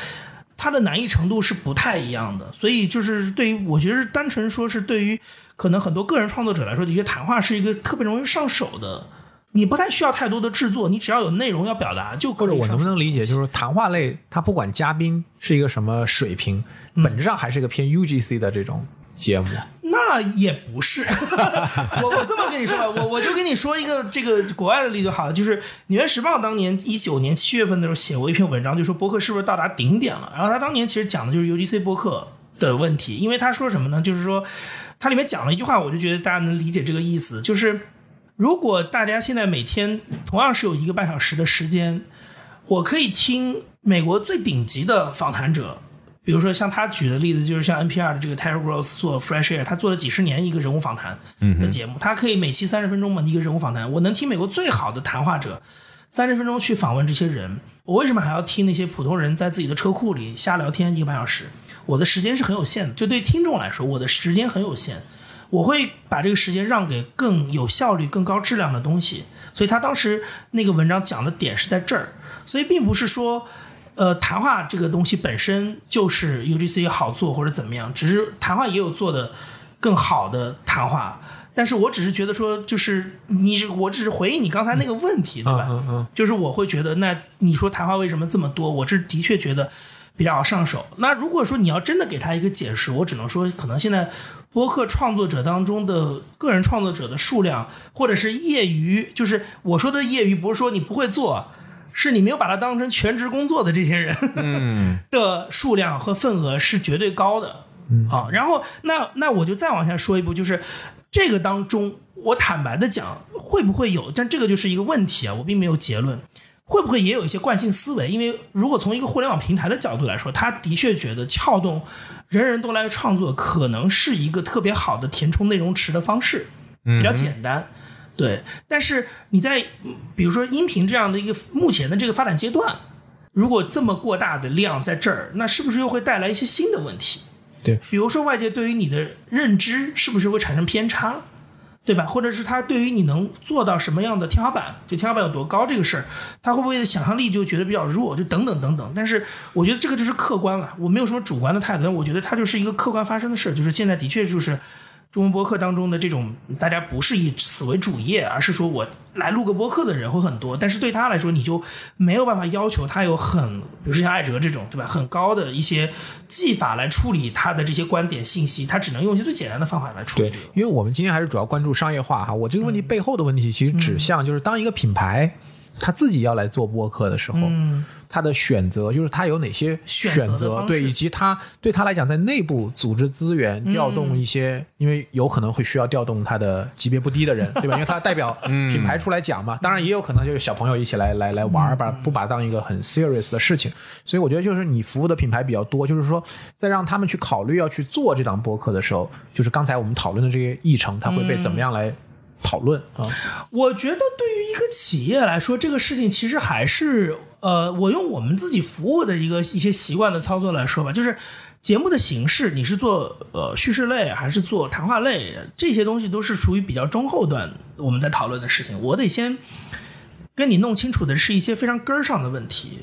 它的难易程度是不太一样的，所以就是对于我觉得单纯说是对于可能很多个人创作者来说，的确谈话是一个特别容易上手的。你不太需要太多的制作，你只要有内容要表达就可以。或者我能不能理解，就是谈话类，它不管嘉宾是一个什么水平，本质上还是一个偏 UGC 的这种节目。那也不是，我我这么跟你说吧，我我就跟你说一个这个国外的例子好了，就是《纽约时报》当年一九年七月份的时候写过一篇文章，就说博客是不是到达顶点了？然后他当年其实讲的就是 UGC 博客的问题，因为他说什么呢？就是说他里面讲了一句话，我就觉得大家能理解这个意思，就是如果大家现在每天同样是有一个半小时的时间，我可以听美国最顶级的访谈者。比如说像他举的例子，就是像 NPR 的这个 Terry Gross 做 Fresh Air，他做了几十年一个人物访谈的节目，他可以每期三十分钟嘛，一个人物访谈。我能听美国最好的谈话者三十分钟去访问这些人，我为什么还要听那些普通人在自己的车库里瞎聊天一个半小时？我的时间是很有限的，就对听众来说，我的时间很有限，我会把这个时间让给更有效率、更高质量的东西。所以他当时那个文章讲的点是在这儿，所以并不是说。呃，谈话这个东西本身就是 UGC 好做或者怎么样，只是谈话也有做的更好的谈话。但是我只是觉得说，就是你，我只是回应你刚才那个问题，对吧？嗯嗯。就是我会觉得，那你说谈话为什么这么多？我这的确觉得比较好上手。那如果说你要真的给他一个解释，我只能说，可能现在播客创作者当中的个人创作者的数量，或者是业余，就是我说的业余，不是说你不会做。是你没有把它当成全职工作的这些人 的数量和份额是绝对高的啊。然后那那我就再往下说一步，就是这个当中，我坦白的讲，会不会有？但这个就是一个问题啊，我并没有结论。会不会也有一些惯性思维？因为如果从一个互联网平台的角度来说，他的确觉得撬动人人都来创作，可能是一个特别好的填充内容池的方式，比较简单。对，但是你在比如说音频这样的一个目前的这个发展阶段，如果这么过大的量在这儿，那是不是又会带来一些新的问题？对，比如说外界对于你的认知是不是会产生偏差，对吧？或者是他对于你能做到什么样的天花板，就天花板有多高这个事儿，他会不会想象力就觉得比较弱，就等等等等。但是我觉得这个就是客观了，我没有什么主观的态度，我觉得它就是一个客观发生的事儿，就是现在的确就是。中文播客当中的这种，大家不是以此为主业，而是说我来录个播客的人会很多。但是对他来说，你就没有办法要求他有很，比如说像艾哲这种，对吧？很高的一些技法来处理他的这些观点信息，他只能用一些最简单的方法来处理。对，因为我们今天还是主要关注商业化哈。我这个问题背后的问题，其实指向就是当一个品牌他自己要来做播客的时候。他的选择就是他有哪些选择，对，以及他对他来讲，在内部组织资源调动一些，因为有可能会需要调动他的级别不低的人，对吧？因为他代表 品牌出来讲嘛。当然也有可能就是小朋友一起来来来玩，把不把当一个很 serious 的事情。所以我觉得就是你服务的品牌比较多，就是说在让他们去考虑要去做这档播客的时候，就是刚才我们讨论的这些议程，他会被怎么样来？讨论啊，我觉得对于一个企业来说，这个事情其实还是呃，我用我们自己服务的一个一些习惯的操作来说吧，就是节目的形式，你是做呃叙事类还是做谈话类，这些东西都是属于比较中后段我们在讨论的事情。我得先跟你弄清楚的是一些非常根儿上的问题，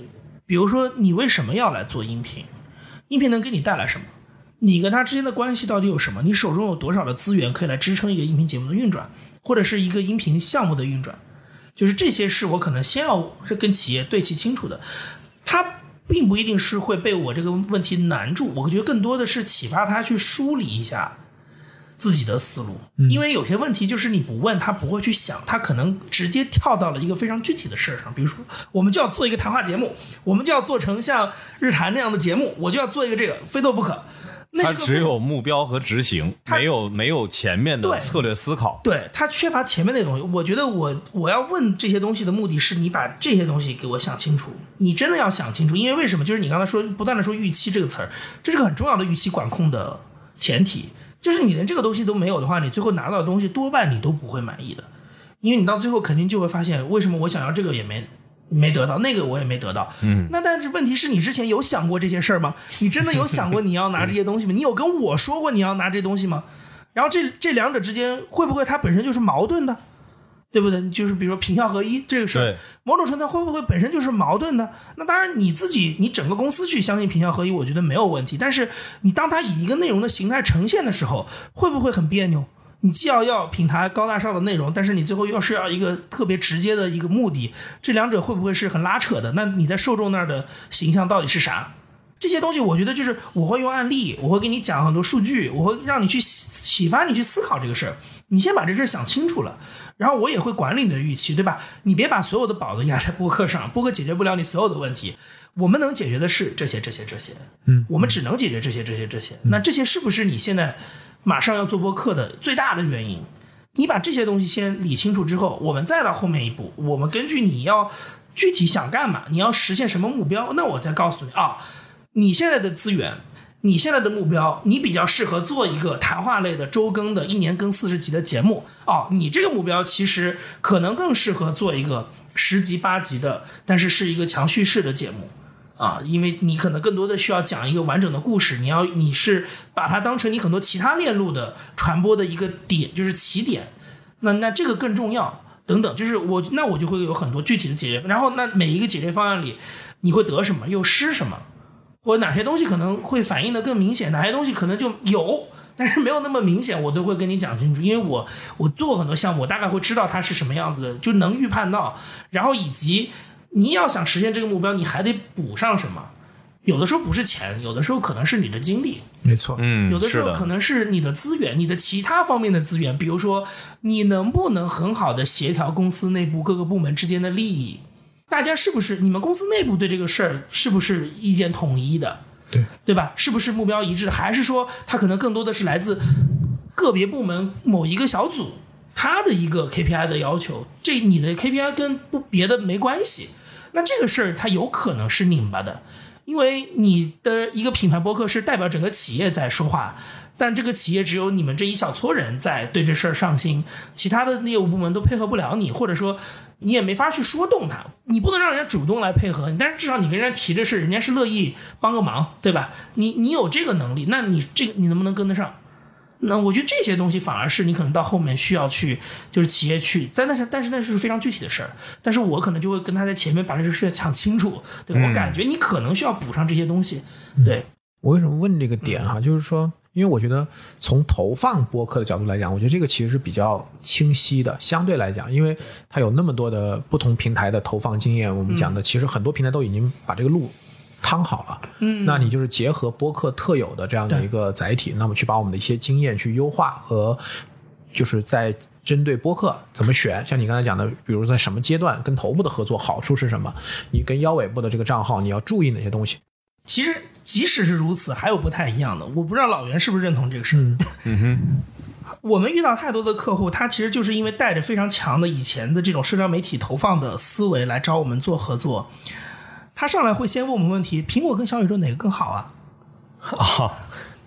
比如说你为什么要来做音频？音频能给你带来什么？你跟他之间的关系到底有什么？你手中有多少的资源可以来支撑一个音频节目的运转？或者是一个音频项目的运转，就是这些是我可能先要是跟企业对齐清楚的。他并不一定是会被我这个问题难住，我觉得更多的是启发他去梳理一下自己的思路。因为有些问题就是你不问他不会去想，他可能直接跳到了一个非常具体的事儿上。比如说，我们就要做一个谈话节目，我们就要做成像日谈那样的节目，我就要做一个这个，非做不可。他只有目标和执行，没有没有前面的策略思考。对他缺乏前面那东西。我觉得我我要问这些东西的目的是你把这些东西给我想清楚。你真的要想清楚，因为为什么？就是你刚才说不断的说预期这个词儿，这是个很重要的预期管控的前提。就是你连这个东西都没有的话，你最后拿到的东西多半你都不会满意的，因为你到最后肯定就会发现，为什么我想要这个也没。没得到那个，我也没得到。嗯，那但是问题是你之前有想过这些事儿吗？你真的有想过你要拿这些东西吗？你有跟我说过你要拿这东西吗？然后这这两者之间会不会它本身就是矛盾的，对不对？就是比如说品效合一这个事儿，某种程度会不会本身就是矛盾呢？那当然你自己你整个公司去相信品效合一，我觉得没有问题。但是你当它以一个内容的形态呈现的时候，会不会很别扭？你既要要品牌高大上的内容，但是你最后又是要一个特别直接的一个目的，这两者会不会是很拉扯的？那你在受众那儿的形象到底是啥？这些东西，我觉得就是我会用案例，我会给你讲很多数据，我会让你去启启发你去思考这个事儿。你先把这事儿想清楚了，然后我也会管理你的预期，对吧？你别把所有的宝都压在播客上，播客解决不了你所有的问题。我们能解决的是这些、这些、这些，嗯，我们只能解决这些、这些、这些。那这些是不是你现在马上要做播客的最大的原因？你把这些东西先理清楚之后，我们再到后面一步，我们根据你要具体想干嘛，你要实现什么目标，那我再告诉你啊，你现在的资源，你现在的目标，你比较适合做一个谈话类的周更的，一年更四十集的节目哦。你这个目标其实可能更适合做一个十集八集的，但是是一个强叙事的节目。啊，因为你可能更多的需要讲一个完整的故事，你要你是把它当成你很多其他链路的传播的一个点，就是起点，那那这个更重要，等等，就是我那我就会有很多具体的解决，然后那每一个解决方案里，你会得什么，又失什么，或哪些东西可能会反映的更明显，哪些东西可能就有，但是没有那么明显，我都会跟你讲清楚，因为我我做很多项目，我大概会知道它是什么样子的，就能预判到，然后以及。你要想实现这个目标，你还得补上什么？有的时候不是钱，有的时候可能是你的精力，没错，嗯，有的时候可能是你的资源，你的其他方面的资源，比如说你能不能很好的协调公司内部各个部门之间的利益？大家是不是你们公司内部对这个事儿是不是意见统一的？对对吧？是不是目标一致？还是说它可能更多的是来自个别部门某一个小组他的一个 KPI 的要求？这你的 KPI 跟不别的没关系。那这个事儿它有可能是拧巴的，因为你的一个品牌博客是代表整个企业在说话，但这个企业只有你们这一小撮人在对这事儿上心，其他的业务部门都配合不了你，或者说你也没法去说动他，你不能让人家主动来配合你，但是至少你跟人家提这事，人家是乐意帮个忙，对吧？你你有这个能力，那你这个你能不能跟得上？那我觉得这些东西反而是你可能到后面需要去，就是企业去，但但是但是那是非常具体的事儿。但是我可能就会跟他在前面把这个事讲清楚，对吧？我感觉你可能需要补上这些东西。对我为什么问这个点哈？就是说，因为我觉得从投放播客的角度来讲，我觉得这个其实是比较清晰的，相对来讲，因为它有那么多的不同平台的投放经验，我们讲的其实很多平台都已经把这个路。趟好了，嗯，那你就是结合播客特有的这样的一个载体，那么去把我们的一些经验去优化和，就是在针对播客怎么选，像你刚才讲的，比如在什么阶段跟头部的合作好处是什么，你跟腰尾部的这个账号你要注意哪些东西？其实即使是如此，还有不太一样的，我不知道老袁是不是认同这个事儿。嗯哼，我们遇到太多的客户，他其实就是因为带着非常强的以前的这种社交媒体投放的思维来找我们做合作。他上来会先问我们问题：苹果跟小宇宙哪个更好啊？啊，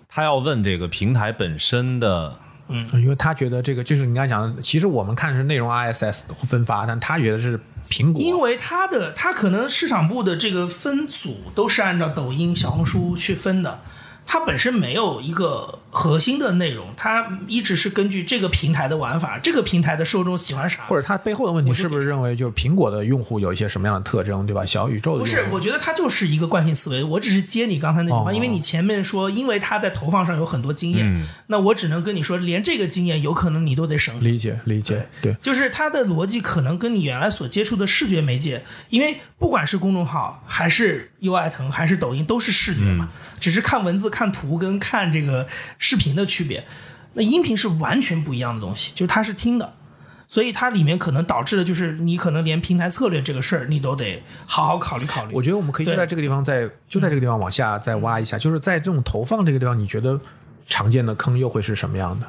他要问这个平台本身的，嗯，因为他觉得这个就是你刚才讲的，其实我们看是内容 I S S 分发，但他觉得是苹果，因为他的他可能市场部的这个分组都是按照抖音、小红书去分的，它本身没有一个核心的内容，它一直是根据这个平台的玩法，这个平台的受众喜欢啥，或者它背后的问题是不是认为就是苹果的用户有一些什么样的特征，对吧？小宇宙。的不是，我觉得它就是一个惯性思维。我只是接你刚才那句话，哦。因为你前面说，因为它在投放上有很多经验，嗯。那我只能跟你说，连这个经验有可能你都得省。理解理解，对，就是它的逻辑可能跟你原来所接触的视觉媒介，因为不管是公众号还是优爱腾还是抖音，都是视觉嘛，只是看文字、看图跟看这个视频的区别。那音频是完全不一样的东西，就是它是听的，所以它里面可能导致的就是你可能连平台策略这个事儿你都得好好考虑考虑。我觉得我们可以就在这个地方再就在这个地方往下再挖一下，就是在这种投放这个地方，你觉得常见的坑又会是什么样的？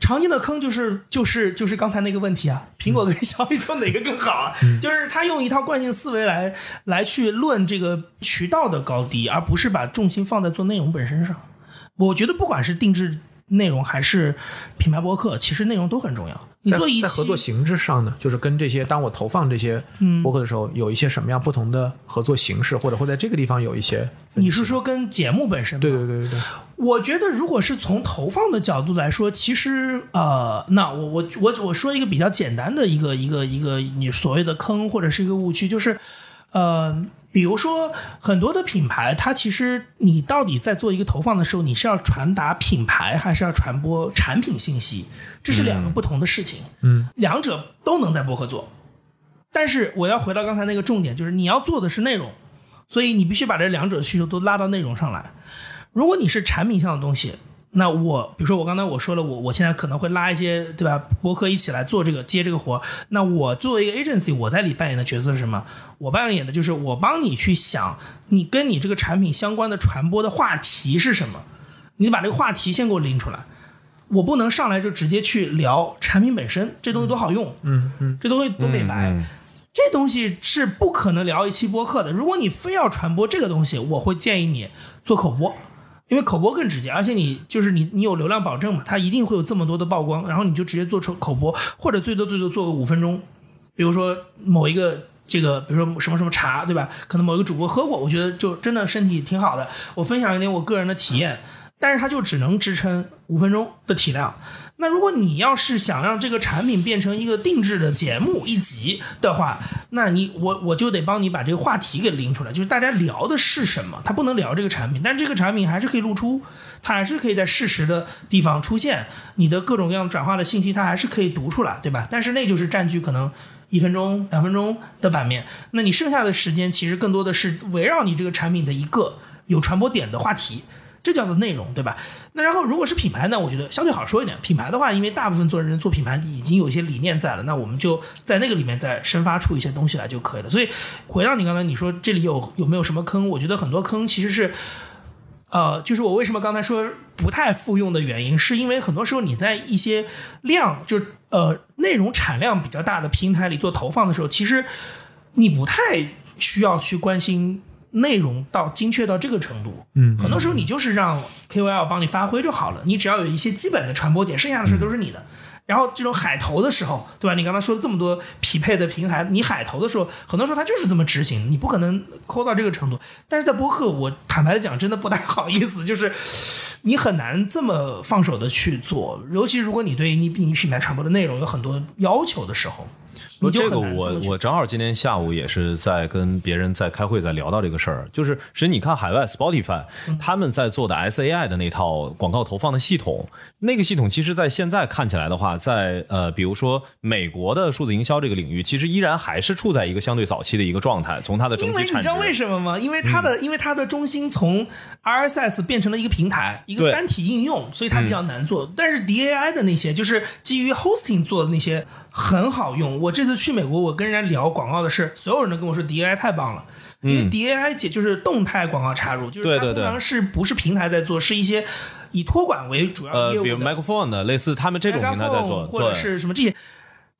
常见的坑就是就是就是刚才那个问题啊，苹果跟小宇宙哪个更好啊？就是他用一套惯性思维来来去论这个渠道的高低，而不是把重心放在做内容本身上。我觉得不管是定制内容还是品牌博客，其实内容都很重要。你在做一期在合作形式上呢，就是跟这些当我投放这些播客的时候，有一些什么样不同的合作形式，或者会在这个地方有一些？你是说跟节目本身吗？对对对对对，我觉得，如果是从投放的角度来说，其实呃，那我我我我说一个比较简单的一个一个一个你所谓的坑或者是一个误区，就是呃，比如说很多的品牌，它其实你到底在做一个投放的时候，你是要传达品牌还是要传播产品信息，这是两个不同的事情。嗯，两者都能在博客做，但是我要回到刚才那个重点，就是你要做的是内容，所以你必须把这两者的需求都拉到内容上来。如果你是产品上的东西，那我比如说我刚才我说了，我我现在可能会拉一些对吧博客一起来做这个接这个活。那我作为一个 agency，我在里扮演的角色是什么？我扮演的就是我帮你去想你跟你这个产品相关的传播的话题是什么，你把这个话题先给我拎出来。我不能上来就直接去聊产品本身，这东西多好用，嗯嗯，这东西多美白。嗯这东西是不可能聊一期播客的。如果你非要传播这个东西，我会建议你做口播，因为口播更直接，而且你就是你你有流量保证嘛，它一定会有这么多的曝光，然后你就直接做出口播，或者最多最多做个五分钟，比如说某一个。这个，比如说什么什么茶，对吧？可能某一个主播喝过，我觉得就真的身体挺好的。我分享一点我个人的体验，但是它就只能支撑五分钟的体量。那如果你要是想让这个产品变成一个定制的节目一集的话，那你我我就得帮你把这个话题给拎出来，就是大家聊的是什么，他不能聊这个产品，但这个产品还是可以露出，它还是可以在事实的地方出现，你的各种各样转化的信息，它还是可以读出来，对吧？但是那就是占据可能一分钟、两分钟的版面，那你剩下的时间其实更多的是围绕你这个产品的一个有传播点的话题。这叫做内容，对吧？那然后如果是品牌呢，我觉得相对好说一点。品牌的话，因为大部分做人做品牌已经有一些理念在了，那我们就在那个里面再生发出一些东西来就可以了。所以回到你刚才你说这里有有没有什么坑？我觉得很多坑其实是，呃，就是我为什么刚才说不太复用的原因，是因为很多时候你在一些量就呃内容产量比较大的平台里做投放的时候，其实你不太需要去关心。内容到精确到这个程度，嗯，很多时候你就是让 KOL 帮你发挥就好了，你只要有一些基本的传播点，剩下的事都是你的。然后这种海投的时候，对吧？你刚才说了这么多匹配的平台，你海投的时候，很多时候它就是这么执行，你不可能抠到这个程度。但是在播客，我坦白的讲，真的不太好意思，就是你很难这么放手的去做，尤其如果你对你你品牌传播的内容有很多要求的时候。不，这个我我正好今天下午也是在跟别人在开会，在聊到这个事儿。就是其，实际你看海外 Spotify 他们在做的 SAI 的那套广告投放的系统，那个系统其实，在现在看起来的话，在呃，比如说美国的数字营销这个领域，其实依然还是处在一个相对早期的一个状态。从它的整体因为你知道为什么吗？因为它的、因为它的中心从 RSS 变成了一个平台，一个单体应用，所以它比较难做。但是 DAI 的那些，就是基于 hosting 做的那些。很好用。我这次去美国，我跟人家聊广告的事，所有人都跟我说 DAI 太棒了，因为 DAI 解就是动态广告插入，就是它通常是不是平台在做，是一些以托管为主要业务的，比如 Microphone 的类似他们这种平台在做，或者是什么这些。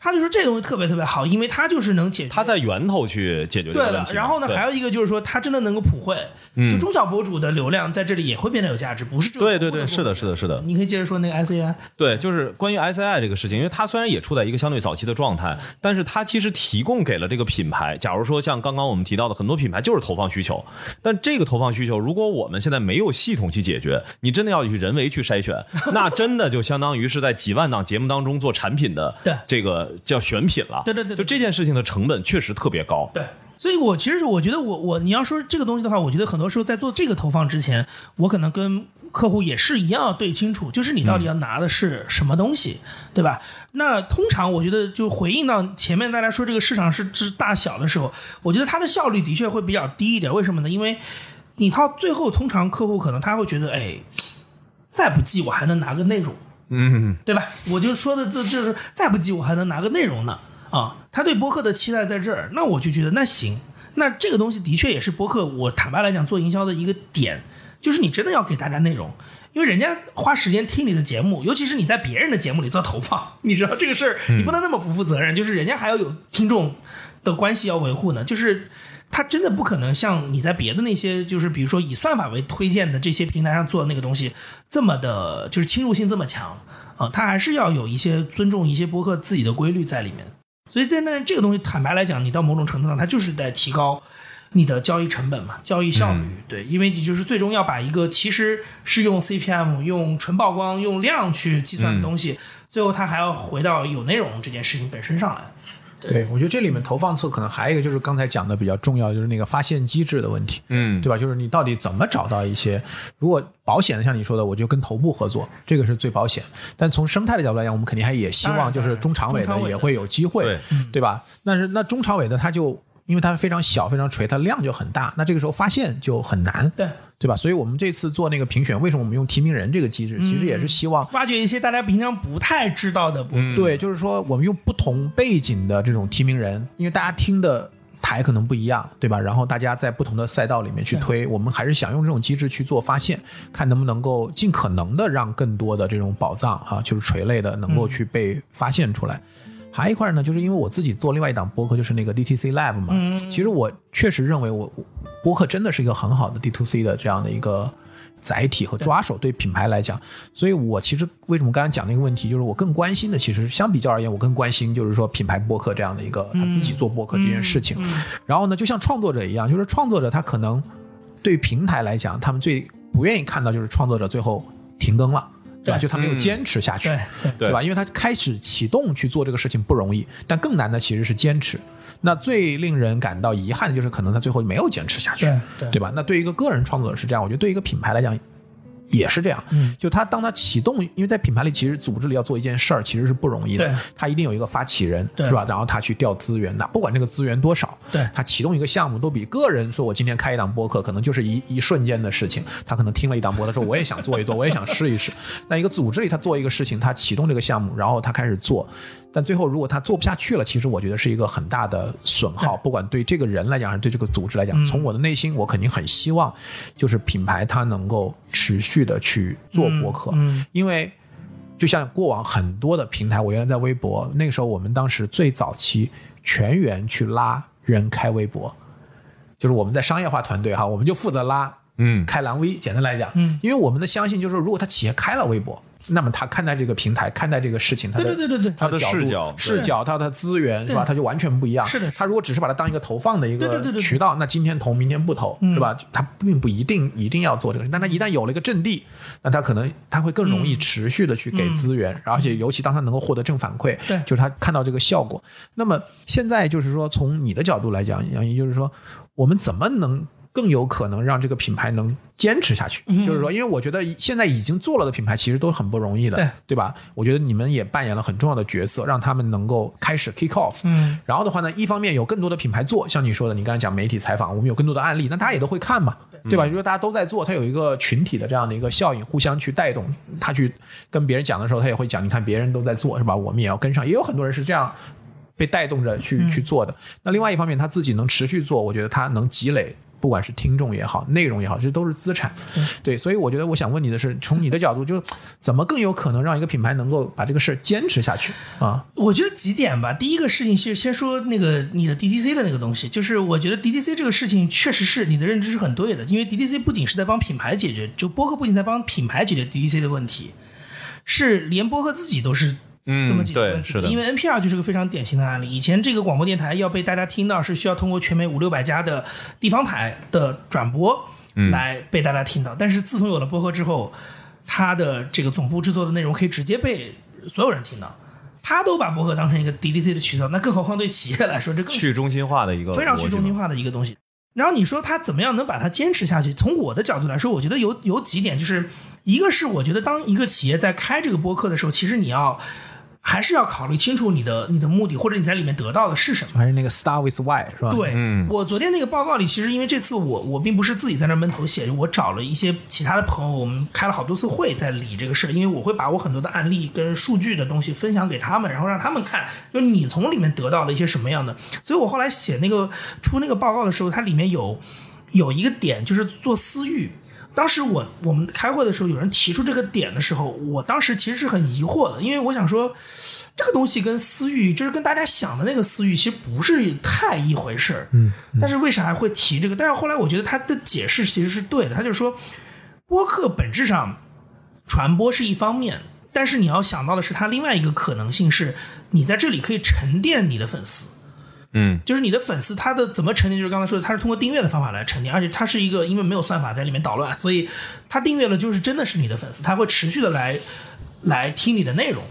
他就说这东西特别特别好，因为它就是能解决。他在源头去解决。对的。然后呢，还有一个就是说，它真的能够普惠。嗯。就中小博主的流量在这里也会变得有价值，不是？对对对，是的，是的，是的。你可以接着说那个 SCI。对，就是关于 SCI 这个事情，因为它虽然也处在一个相对早期的状态，但是它其实提供给了这个品牌。假如说像刚刚我们提到的很多品牌就是投放需求，但这个投放需求如果我们现在没有系统去解决，你真的要去人为去筛选，那真的就相当于是在几万档节目当中做产品的 这个叫选品了。对对对，就这件事情的成本确实特别高。对，所以我其实我觉得我我你要说这个东西的话，我觉得很多时候在做这个投放之前，我可能跟客户也是一样要对清楚，就是你到底要拿的是什么东西，对吧？那通常我觉得就回应到前面大家说这个市场是是大小的时候，我觉得它的效率的确会比较低一点。为什么呢？因为你到最后，通常客户可能他会觉得，哎，再不济我还能拿个内容，嗯，对吧？我就说的这就是再不济我还能拿个内容呢。啊，他对播客的期待在这儿，那我就觉得那行，那这个东西的确也是播客。我坦白来讲，做营销的一个点，就是你真的要给大家内容，因为人家花时间听你的节目，尤其是你在别人的节目里做投放，你知道这个事儿，你不能那么不负责任。就是人家还要有听众的关系要维护呢，就是他真的不可能像你在别的那些，就是比如说以算法为推荐的这些平台上做的那个东西这么的，就是侵入性这么强啊，它还是要有一些尊重一些播客自己的规律在里面。所以在那这个东西，坦白来讲，你到某种程度上，它就是在提高你的交易成本嘛，交易效率。对，因为你就是最终要把一个其实是用 CPM、用纯曝光、用量去计算的东西，最后它还要回到有内容这件事情本身上来。对，我觉得这里面投放侧可能还有一个就是刚才讲的比较重要，就是那个发现机制的问题，嗯，对吧？就是你到底怎么找到一些，如果保险的像你说的，我就跟头部合作，这个是最保险。但从生态的角度来讲，我们肯定还也希望就是中长尾的也会有机会，对对吧？但是那中长尾的它就因为它非常小、非常垂，它量就很大，那这个时候发现就很难，对，对吧？所以我们这次做那个评选，为什么我们用提名人这个机制，其实也是希望挖掘一些大家平常不太知道的对，就是说我们用不同背景的这种提名人，因为大家听的台可能不一样，对吧？然后大家在不同的赛道里面去推，我们还是想用这种机制去做发现，看能不能够尽可能的让更多的这种宝藏啊，就是垂类的能够去被发现出来。还有一块呢，就是因为我自己做另外一档播客，就是那个 DTC Lab 嘛。其实我确实认为我我播客真的是一个很好的 D to C 的这样的一个载体和抓手，对品牌来讲。所以我其实为什么刚才讲那个问题，就是我更关心的，其实相比较而言，我更关心就是说品牌播客这样的一个他自己做播客这件事情。然后呢，就像创作者一样，就是创作者他可能对平台来讲，他们最不愿意看到就是创作者最后停更了。对吧？就他没有嗯坚持下去，对对对吧？因为他开始启动去做这个事情不容易，但更难的其实是坚持。那最令人感到遗憾的就是，可能他最后没有坚持下去，对对吧？那对于一个个人创作者是这样，我觉得对于一个品牌来讲也是这样。嗯，就他当他启动，因为在品牌里，其实组织里要做一件事儿，其实是不容易的。他一定有一个发起人，对是吧？然后他去调资源那，不管这个资源多少，对他启动一个项目，都比个人说我今天开一档播客，可能就是一一瞬间的事情。他可能听了一档播，他说我也想做一做，我也想试一试。那一个组织里，他做一个事情，他启动这个项目，然后他开始做，但最后如果他做不下去了，其实我觉得是一个很大的损耗，不管对这个人来讲，还是对这个组织来讲。从我的内心，我肯定很希望，就是品牌它能够持续的去做博客，嗯因为。就像过往很多的平台，我原来在微博，那个时候我们当时最早期全员去拉人开微博，就是我们在商业化团队哈，我们就负责拉嗯开蓝 V。简单来讲，嗯，因为我们的相信就是，如果他企业开了微博，那么他看待这个平台，看待这个事情，他的对对对对对他的角度视角视角，他的资源是吧？他就完全不一样。是的他如果只是把它当一个投放的一个渠道，那今天投，明天不投，是吧？他并不一定一定要做这个，但他一旦有了一个阵地，那他可能他会更容易持续的去给资源，而且尤其当他能够获得正反馈，对。就是他看到这个效果。那么现在就是说，从你的角度来讲，杨怡就是说，我们怎么能更有可能让这个品牌能坚持下去？就是说，因为我觉得现在已经做了的品牌其实都很不容易的，对对吧？我觉得你们也扮演了很重要的角色，让他们能够开始 kick off。嗯，然后的话呢，一方面有更多的品牌做，像你说的，你刚才讲媒体采访，我们有更多的案例，那大家也都会看嘛，对吧？如果大家都在做，它有一个群体的这样的一个效应，互相去带动，他去跟别人讲的时候，他也会讲，你看别人都在做，是吧？我们也要跟上，也有很多人是这样被带动着去、去做的。那另外一方面，他自己能持续做，我觉得他能积累。不管是听众也好，内容也好，这都是资产。对，所以我觉得我想问你的是，从你的角度，就怎么更有可能让一个品牌能够把这个事儿坚持下去啊？我觉得几点吧。第一个事情是先说那个你的 DTC 的那个东西，就是我觉得 DTC 这个事情确实是你的认知是很对的，因为 DTC 不仅是在帮品牌解决，就播客不仅在帮品牌解决 DTC 的问题，是连播客自己都是嗯这么解决对问题的。是的因为 NPR 就是个非常典型的案例。以前这个广播电台要被大家听到，是需要通过全美五六百家的地方台的转播来被大家听到。但是自从有了播客之后，它的这个总部制作的内容可以直接被所有人听到。他都把播客当成一个 DDC 的渠道，那更何况对企业来说，这更去中心化的一个非常去中心化的一个东西。然后你说他怎么样能把它坚持下去？从我的角度来说，我觉得有有几点，就是一个是我觉得当一个企业在开这个播客的时候，其实你要还是要考虑清楚你的你的目的，或者你在里面得到的是什么。还是那个 Star with Why 是吧？，对，嗯我昨天那个报告里，其实因为这次我我并不是自己在那闷头写，我找了一些其他的朋友，我们开了好多次会在理这个事儿，因为我会把我很多的案例跟数据的东西分享给他们，然后让他们看，就是你从里面得到了一些什么样的。所以我后来写那个出那个报告的时候，它里面有有一个点就是做私域。当时我我们开会的时候，有人提出这个点的时候，我当时其实是很疑惑的，因为我想说，这个东西跟私域，就是跟大家想的那个私域，其实不是太一回事儿。嗯，但是为啥还会提这个？但是后来我觉得他的解释其实是对的，他就是说，播客本质上传播是一方面，但是你要想到的是，它另外一个可能性是，你在这里可以沉淀你的粉丝。嗯就是你的粉丝他的怎么沉淀，就是刚才说的，他是通过订阅的方法来沉淀，而且他是一个因为没有算法在里面捣乱，所以他订阅了就是真的是你的粉丝，他会持续的来来听你的内容，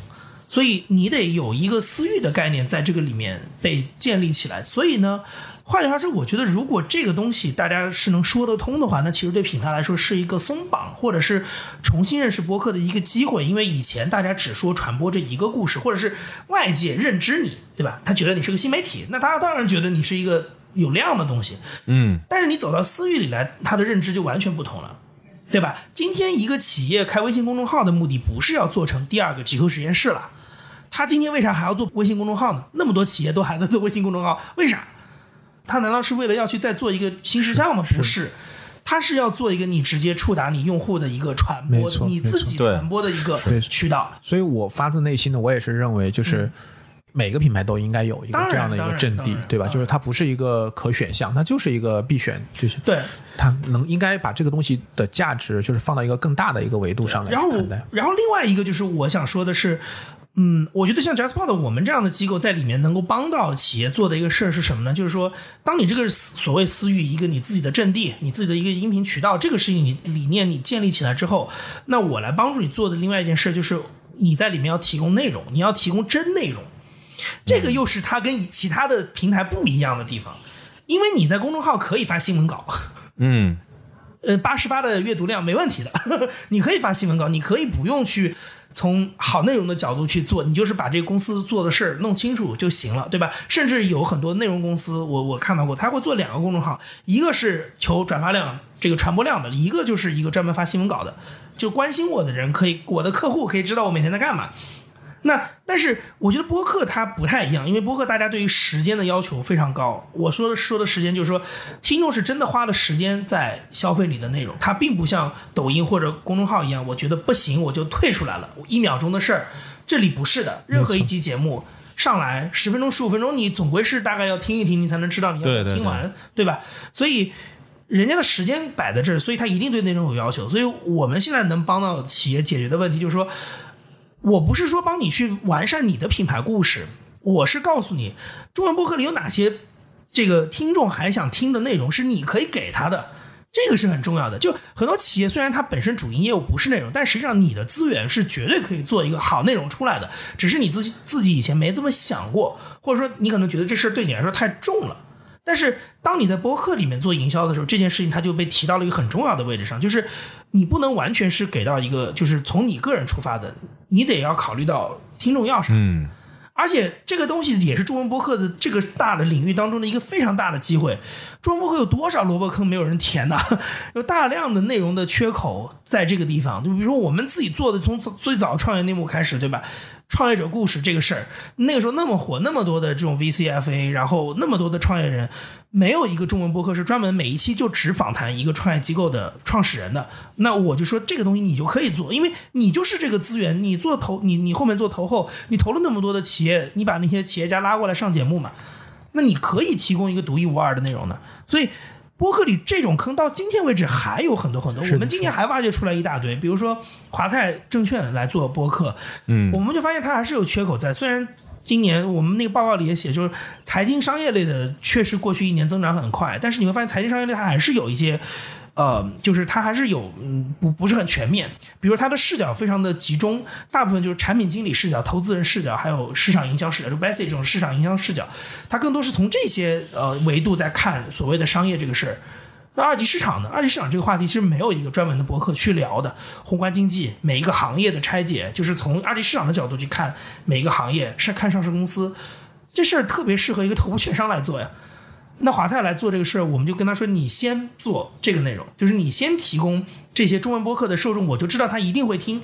所以你得有一个私域的概念在这个里面被建立起来。所以呢，换句话说，我觉得如果这个东西大家是能说得通的话，那其实对品牌来说是一个松绑，或者是重新认识播客的一个机会。因为以前大家只说传播这一个故事，或者是外界认知你，对吧？他觉得你是个新媒体，那他当然觉得你是一个有量的东西。嗯但是你走到私域里来，他的认知就完全不同了，对吧？今天一个企业开微信公众号的目的不是要做成第二个极客实验室了，他今天为啥还要做微信公众号呢？那么多企业都还在做微信公众号，为啥？他难道是为了要去再做一个新事项吗？不是。他是要做一个你直接触达你用户的一个传播，你自己传播的一个渠道。所以我发自内心的，我也是认为，就是每个品牌都应该有一个这样的一个阵地，对吧？就是它不是一个可选项，它就是一个必选，就是对，它能应该把这个东西的价值，就是放到一个更大的一个维度上来然后然后另外一个就是我想说的是，嗯，我觉得像 JustPod 我们这样的机构在里面能够帮到企业做的一个事儿是什么呢？就是说，当你这个所谓私域一个你自己的阵地，你自己的一个音频渠道，这个事情你理念你建立起来之后，那我来帮助你做的另外一件事就是你在里面要提供内容，你要提供真内容，这个又是它跟其他的平台不一样的地方，因为你在公众号可以发新闻稿。嗯呃，八十八的阅读量没问题的，你可以发新闻稿，你可以不用去从好内容的角度去做，你就是把这个公司做的事儿弄清楚就行了，对吧？甚至有很多内容公司，我我看到过，他会做两个公众号，一个是求转发量、这个传播量的，一个就是一个专门发新闻稿的，就关心我的人可以，我的客户可以知道我每天在干嘛。那但是我觉得播客它不太一样，因为播客大家对于时间的要求非常高。我说的说的时间就是说，听众是真的花了时间在消费你的内容，它并不像抖音或者公众号一样，我觉得不行我就退出来了，一秒钟的事儿。这里不是的，任何一集节目上来十分钟、十五分钟，你总归是大概要听一听，你才能知道你要听完，对吧？所以。人家的时间摆在这儿，所以他一定对内容有要求。所以我们现在能帮到企业解决的问题，就是说，我不是说帮你去完善你的品牌故事，我是告诉你，中文播客里有哪些这个听众还想听的内容是你可以给他的，这个是很重要的。就很多企业虽然它本身主营业务不是内容，但实际上你的资源是绝对可以做一个好内容出来的，只是你自己自己以前没这么想过，或者说你可能觉得这事儿对你来说太重了。但是当你在播客里面做营销的时候，这件事情它就被提到了一个很重要的位置上，就是你不能完全是给到一个就是从你个人出发的，你得要考虑到听众要啥。嗯而且这个东西也是中文博客的这个大的领域当中的一个非常大的机会。中文博客有多少萝卜坑没有人填呢？有大量的内容的缺口在这个地方。就比如说我们自己做的，从最早创业内幕开始，对吧？创业者故事这个事儿，那个时候那么火，那么多的这种 VCFA，然后那么多的创业人，没有一个中文播客是专门每一期就只访谈一个创业机构的创始人的。那我就说这个东西你就可以做，因为你就是这个资源，你做投，你你后面做投后，你投了那么多的企业，你把那些企业家拉过来上节目嘛，那你可以提供一个独一无二的内容的。所以播客里这种坑到今天为止还有很多很多，我们今年还挖掘出来一大堆，比如说华泰证券来做播客，嗯我们就发现它还是有缺口在。虽然今年我们那个报告里也写，就是财经商业类的确实过去一年增长很快，但是你会发现财经商业类它还是有一些。呃，就是它还是有，嗯，不不是很全面。比如它的视角非常的集中，大部分就是产品经理视角、投资人视角，还有市场营销视角，就 Bessy 这种市场营销视角，它更多是从这些呃维度在看所谓的商业这个事儿。那二级市场呢？二级市场这个话题其实没有一个专门的博客去聊的。宏观经济每一个行业的拆解，就是从二级市场的角度去看每一个行业，是看上市公司，这事儿特别适合一个头部券商来做呀。那华泰来做这个事儿，我们就跟他说：“你先做这个内容，就是你先提供这些中文播客的受众，我就知道他一定会听。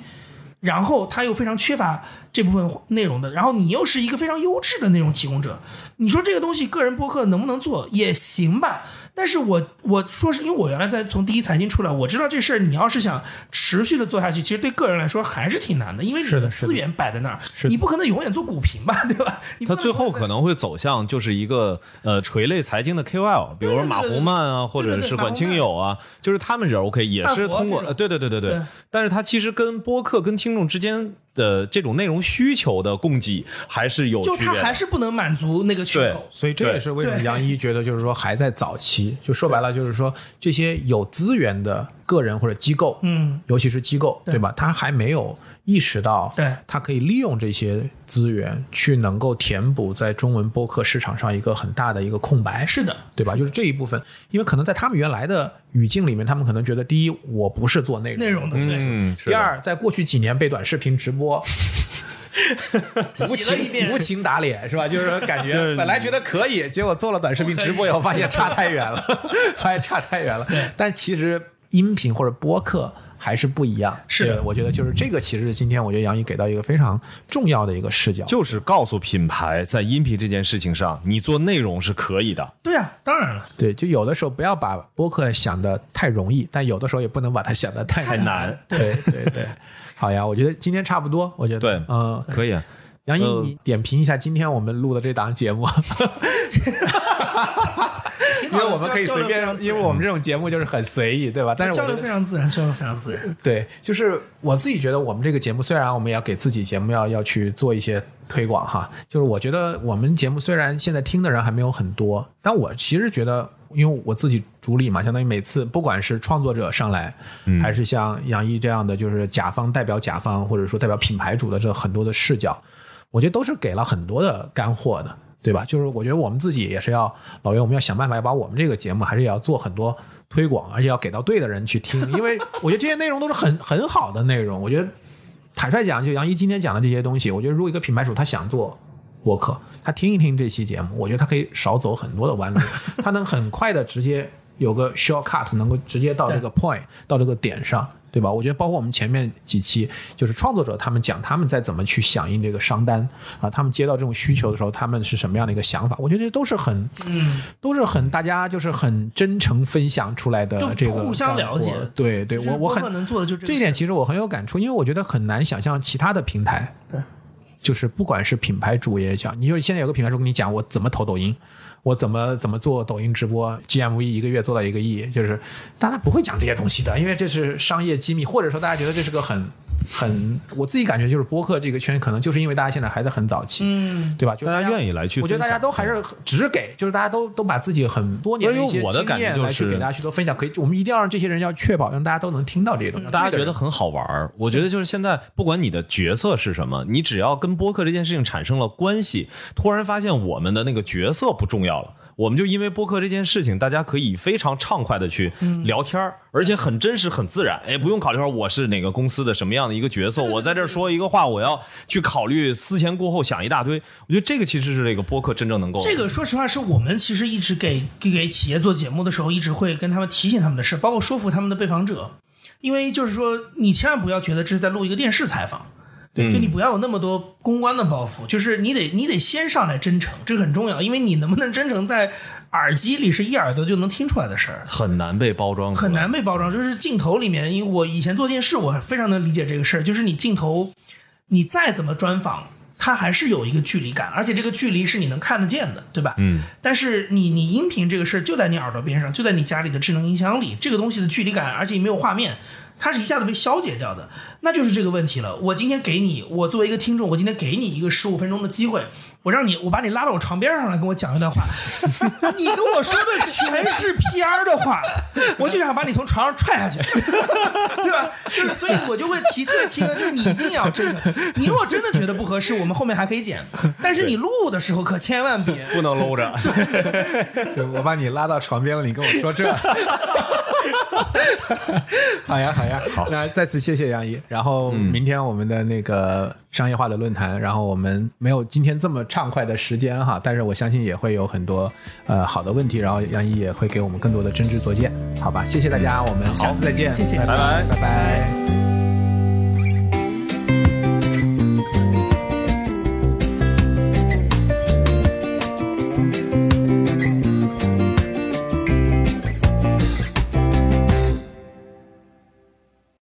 然后他又非常缺乏这部分内容的，然后你又是一个非常优质的内容提供者，你说这个东西个人播客能不能做也行吧？但是我我说是因为我原来在从第一财经出来，我知道这事儿你要是想持续的做下去，其实对个人来说还是挺难的，因为你是的资源摆在那儿，你不可能永远做股评吧，对吧？你不它 最后可能会走向就是一个呃垂类财经的 KOL，比如说马红曼啊，或者是管清友啊，就是他们人 OK，也是通过对对对对对，但是他其实跟播客跟听众之间的这种内容需求的供给还是有就它区别的。还是不能满足那个缺口。所以这也是为什么杨一觉得就是说还在早期，就说白了就是说这些有资源的个人或者机构，嗯，尤其是机构，对吧？他还没有意识到，对。他可以利用这些资源去能够填补在中文播客市场上一个很大的一个空白，是的，对吧？就是这一部分，因为可能在他们原来的语境里面，他们可能觉得，第一，我不是做内容，内容的对，嗯，第二，在过去几年被短视频直播 无情无情打脸是吧？就是感觉本来觉得可以，结果做了短视频直播以。后，发现差太远了，发现差太远了。但其实音频或者播客还是不一样。是的我觉得就是这个，其实今天我觉得杨毅给到一个非常重要的一个视角，就是告诉品牌，在音频这件事情上，你做内容是可以的。对啊，当然了，对，就有的时候不要把播客想的太容易，但有的时候也不能把它想的太太难。对对对，好呀，我觉得今天差不多，我觉得对嗯，可以啊，杨毅，呃你点评一下今天我们录的这档节目，因为我们可以随便，因为我们这种节目就是很随意，对吧？但是交流我觉得非常自然，交流非常自然。对，就是我自己觉得我们这个节目，虽然我们也要给自己节目要要去做一些推广哈，就是我觉得我们节目虽然现在听的人还没有很多，但我其实觉得。因为我自己主理嘛，相当于每次不管是创作者上来，还是像杨毅这样的，就是甲方代表甲方，或者说代表品牌主的这很多的视角，我觉得都是给了很多的干货的，对吧？就是我觉得我们自己也是要，老袁，我们要想办法要把我们这个节目还是要做很多推广，而且要给到对的人去听，因为 我觉得这些内容都是很很好的内容。我觉得坦率讲，就杨一今天讲的这些东西，我觉得如果一个品牌主他想做播客，他听一听这期节目，我觉得他可以少走很多的弯路，他能很快的直接有个 shortcut，能够直接到这个 point，到这个点上。对吧？我觉得包括我们前面几期，就是创作者他们讲他们在怎么去响应这个商单啊，他们接到这种需求的时候，他们是什么样的一个想法？我觉得这都是很，嗯，都是很大家就是很真诚分享出来的这个互相了解对对，我我很能做的就这这一点，其实我很有感触，因为我觉得很难想象其他的平台，对，就是不管是品牌主也讲，你就现在有个品牌主跟你讲我怎么投抖音，我怎么怎么做抖音直播，GMV 一个月做到一个亿，就是大家不会讲这些东西的，因为这是商业机密，或者说大家觉得这是个很很，我自己感觉就是播客这个圈，可能就是因为大家现在还在很早期，嗯，对吧？就大家愿意来去我觉得大家都还是只给，就是大家都都把自己很多年的一些经感觉就验来去是给大家去做分享，可以，我们一定要让这些人要确保让大家都能听到这些东西，大家觉得很好玩儿。我觉得就是现在，不管你的角色是什么，你只要跟播客这件事情产生了关系，突然发现我们的那个角色不重要了。我们就因为播客这件事情，大家可以非常畅快的去聊天儿，而且很真实、很自然。哎，不用考虑说我是哪个公司的什么样的一个角色，我在这儿说一个话，我要去考虑思前顾后想一大堆。我觉得这个其实是这个播客真正能够这个说实话是我们其实一直给给给企业做节目的时候，一直会跟他们提醒他们的事，包括说服他们的被访者，因为就是说你千万不要觉得这是在录一个电视采访。对，就你不要有那么多公关的包袱，就是你得你得先上来真诚，这个很重要，因为你能不能真诚在耳机里是一耳朵就能听出来的事儿。很难被包装，很难被包装，就是镜头里面，因为我以前做电视，我非常能理解这个事儿，就是你镜头，你再怎么专访，它还是有一个距离感，而且这个距离是你能看得见的，对吧？嗯。但是你你音频这个事儿就在你耳朵边上，就在你家里的智能音箱里，这个东西的距离感，而且没有画面。它是一下子被消解掉的，那就是这个问题了。我今天给你，我作为一个听众，我今天给你一个十五分钟的机会，我让你，我把你拉到我床边上来跟我讲一段话，你跟我说的全是 PR 的话，我就想把你从床上踹下去，对吧？就是，所以我就会提特别提的，就是你一定要真诚。你如果真的觉得不合适，我们后面还可以剪，但是你录的时候可千万别。不能搂着。就我把你拉到床边了，你跟我说这。好呀，好呀，好。那再次谢谢杨毅。然后明天我们的那个商业化的论坛，然后我们没有今天这么畅快的时间哈，但是我相信也会有很多呃好的问题，然后杨毅也会给我们更多的真知灼见，好吧？谢谢大家，我们下次再见，谢谢拜拜，拜拜。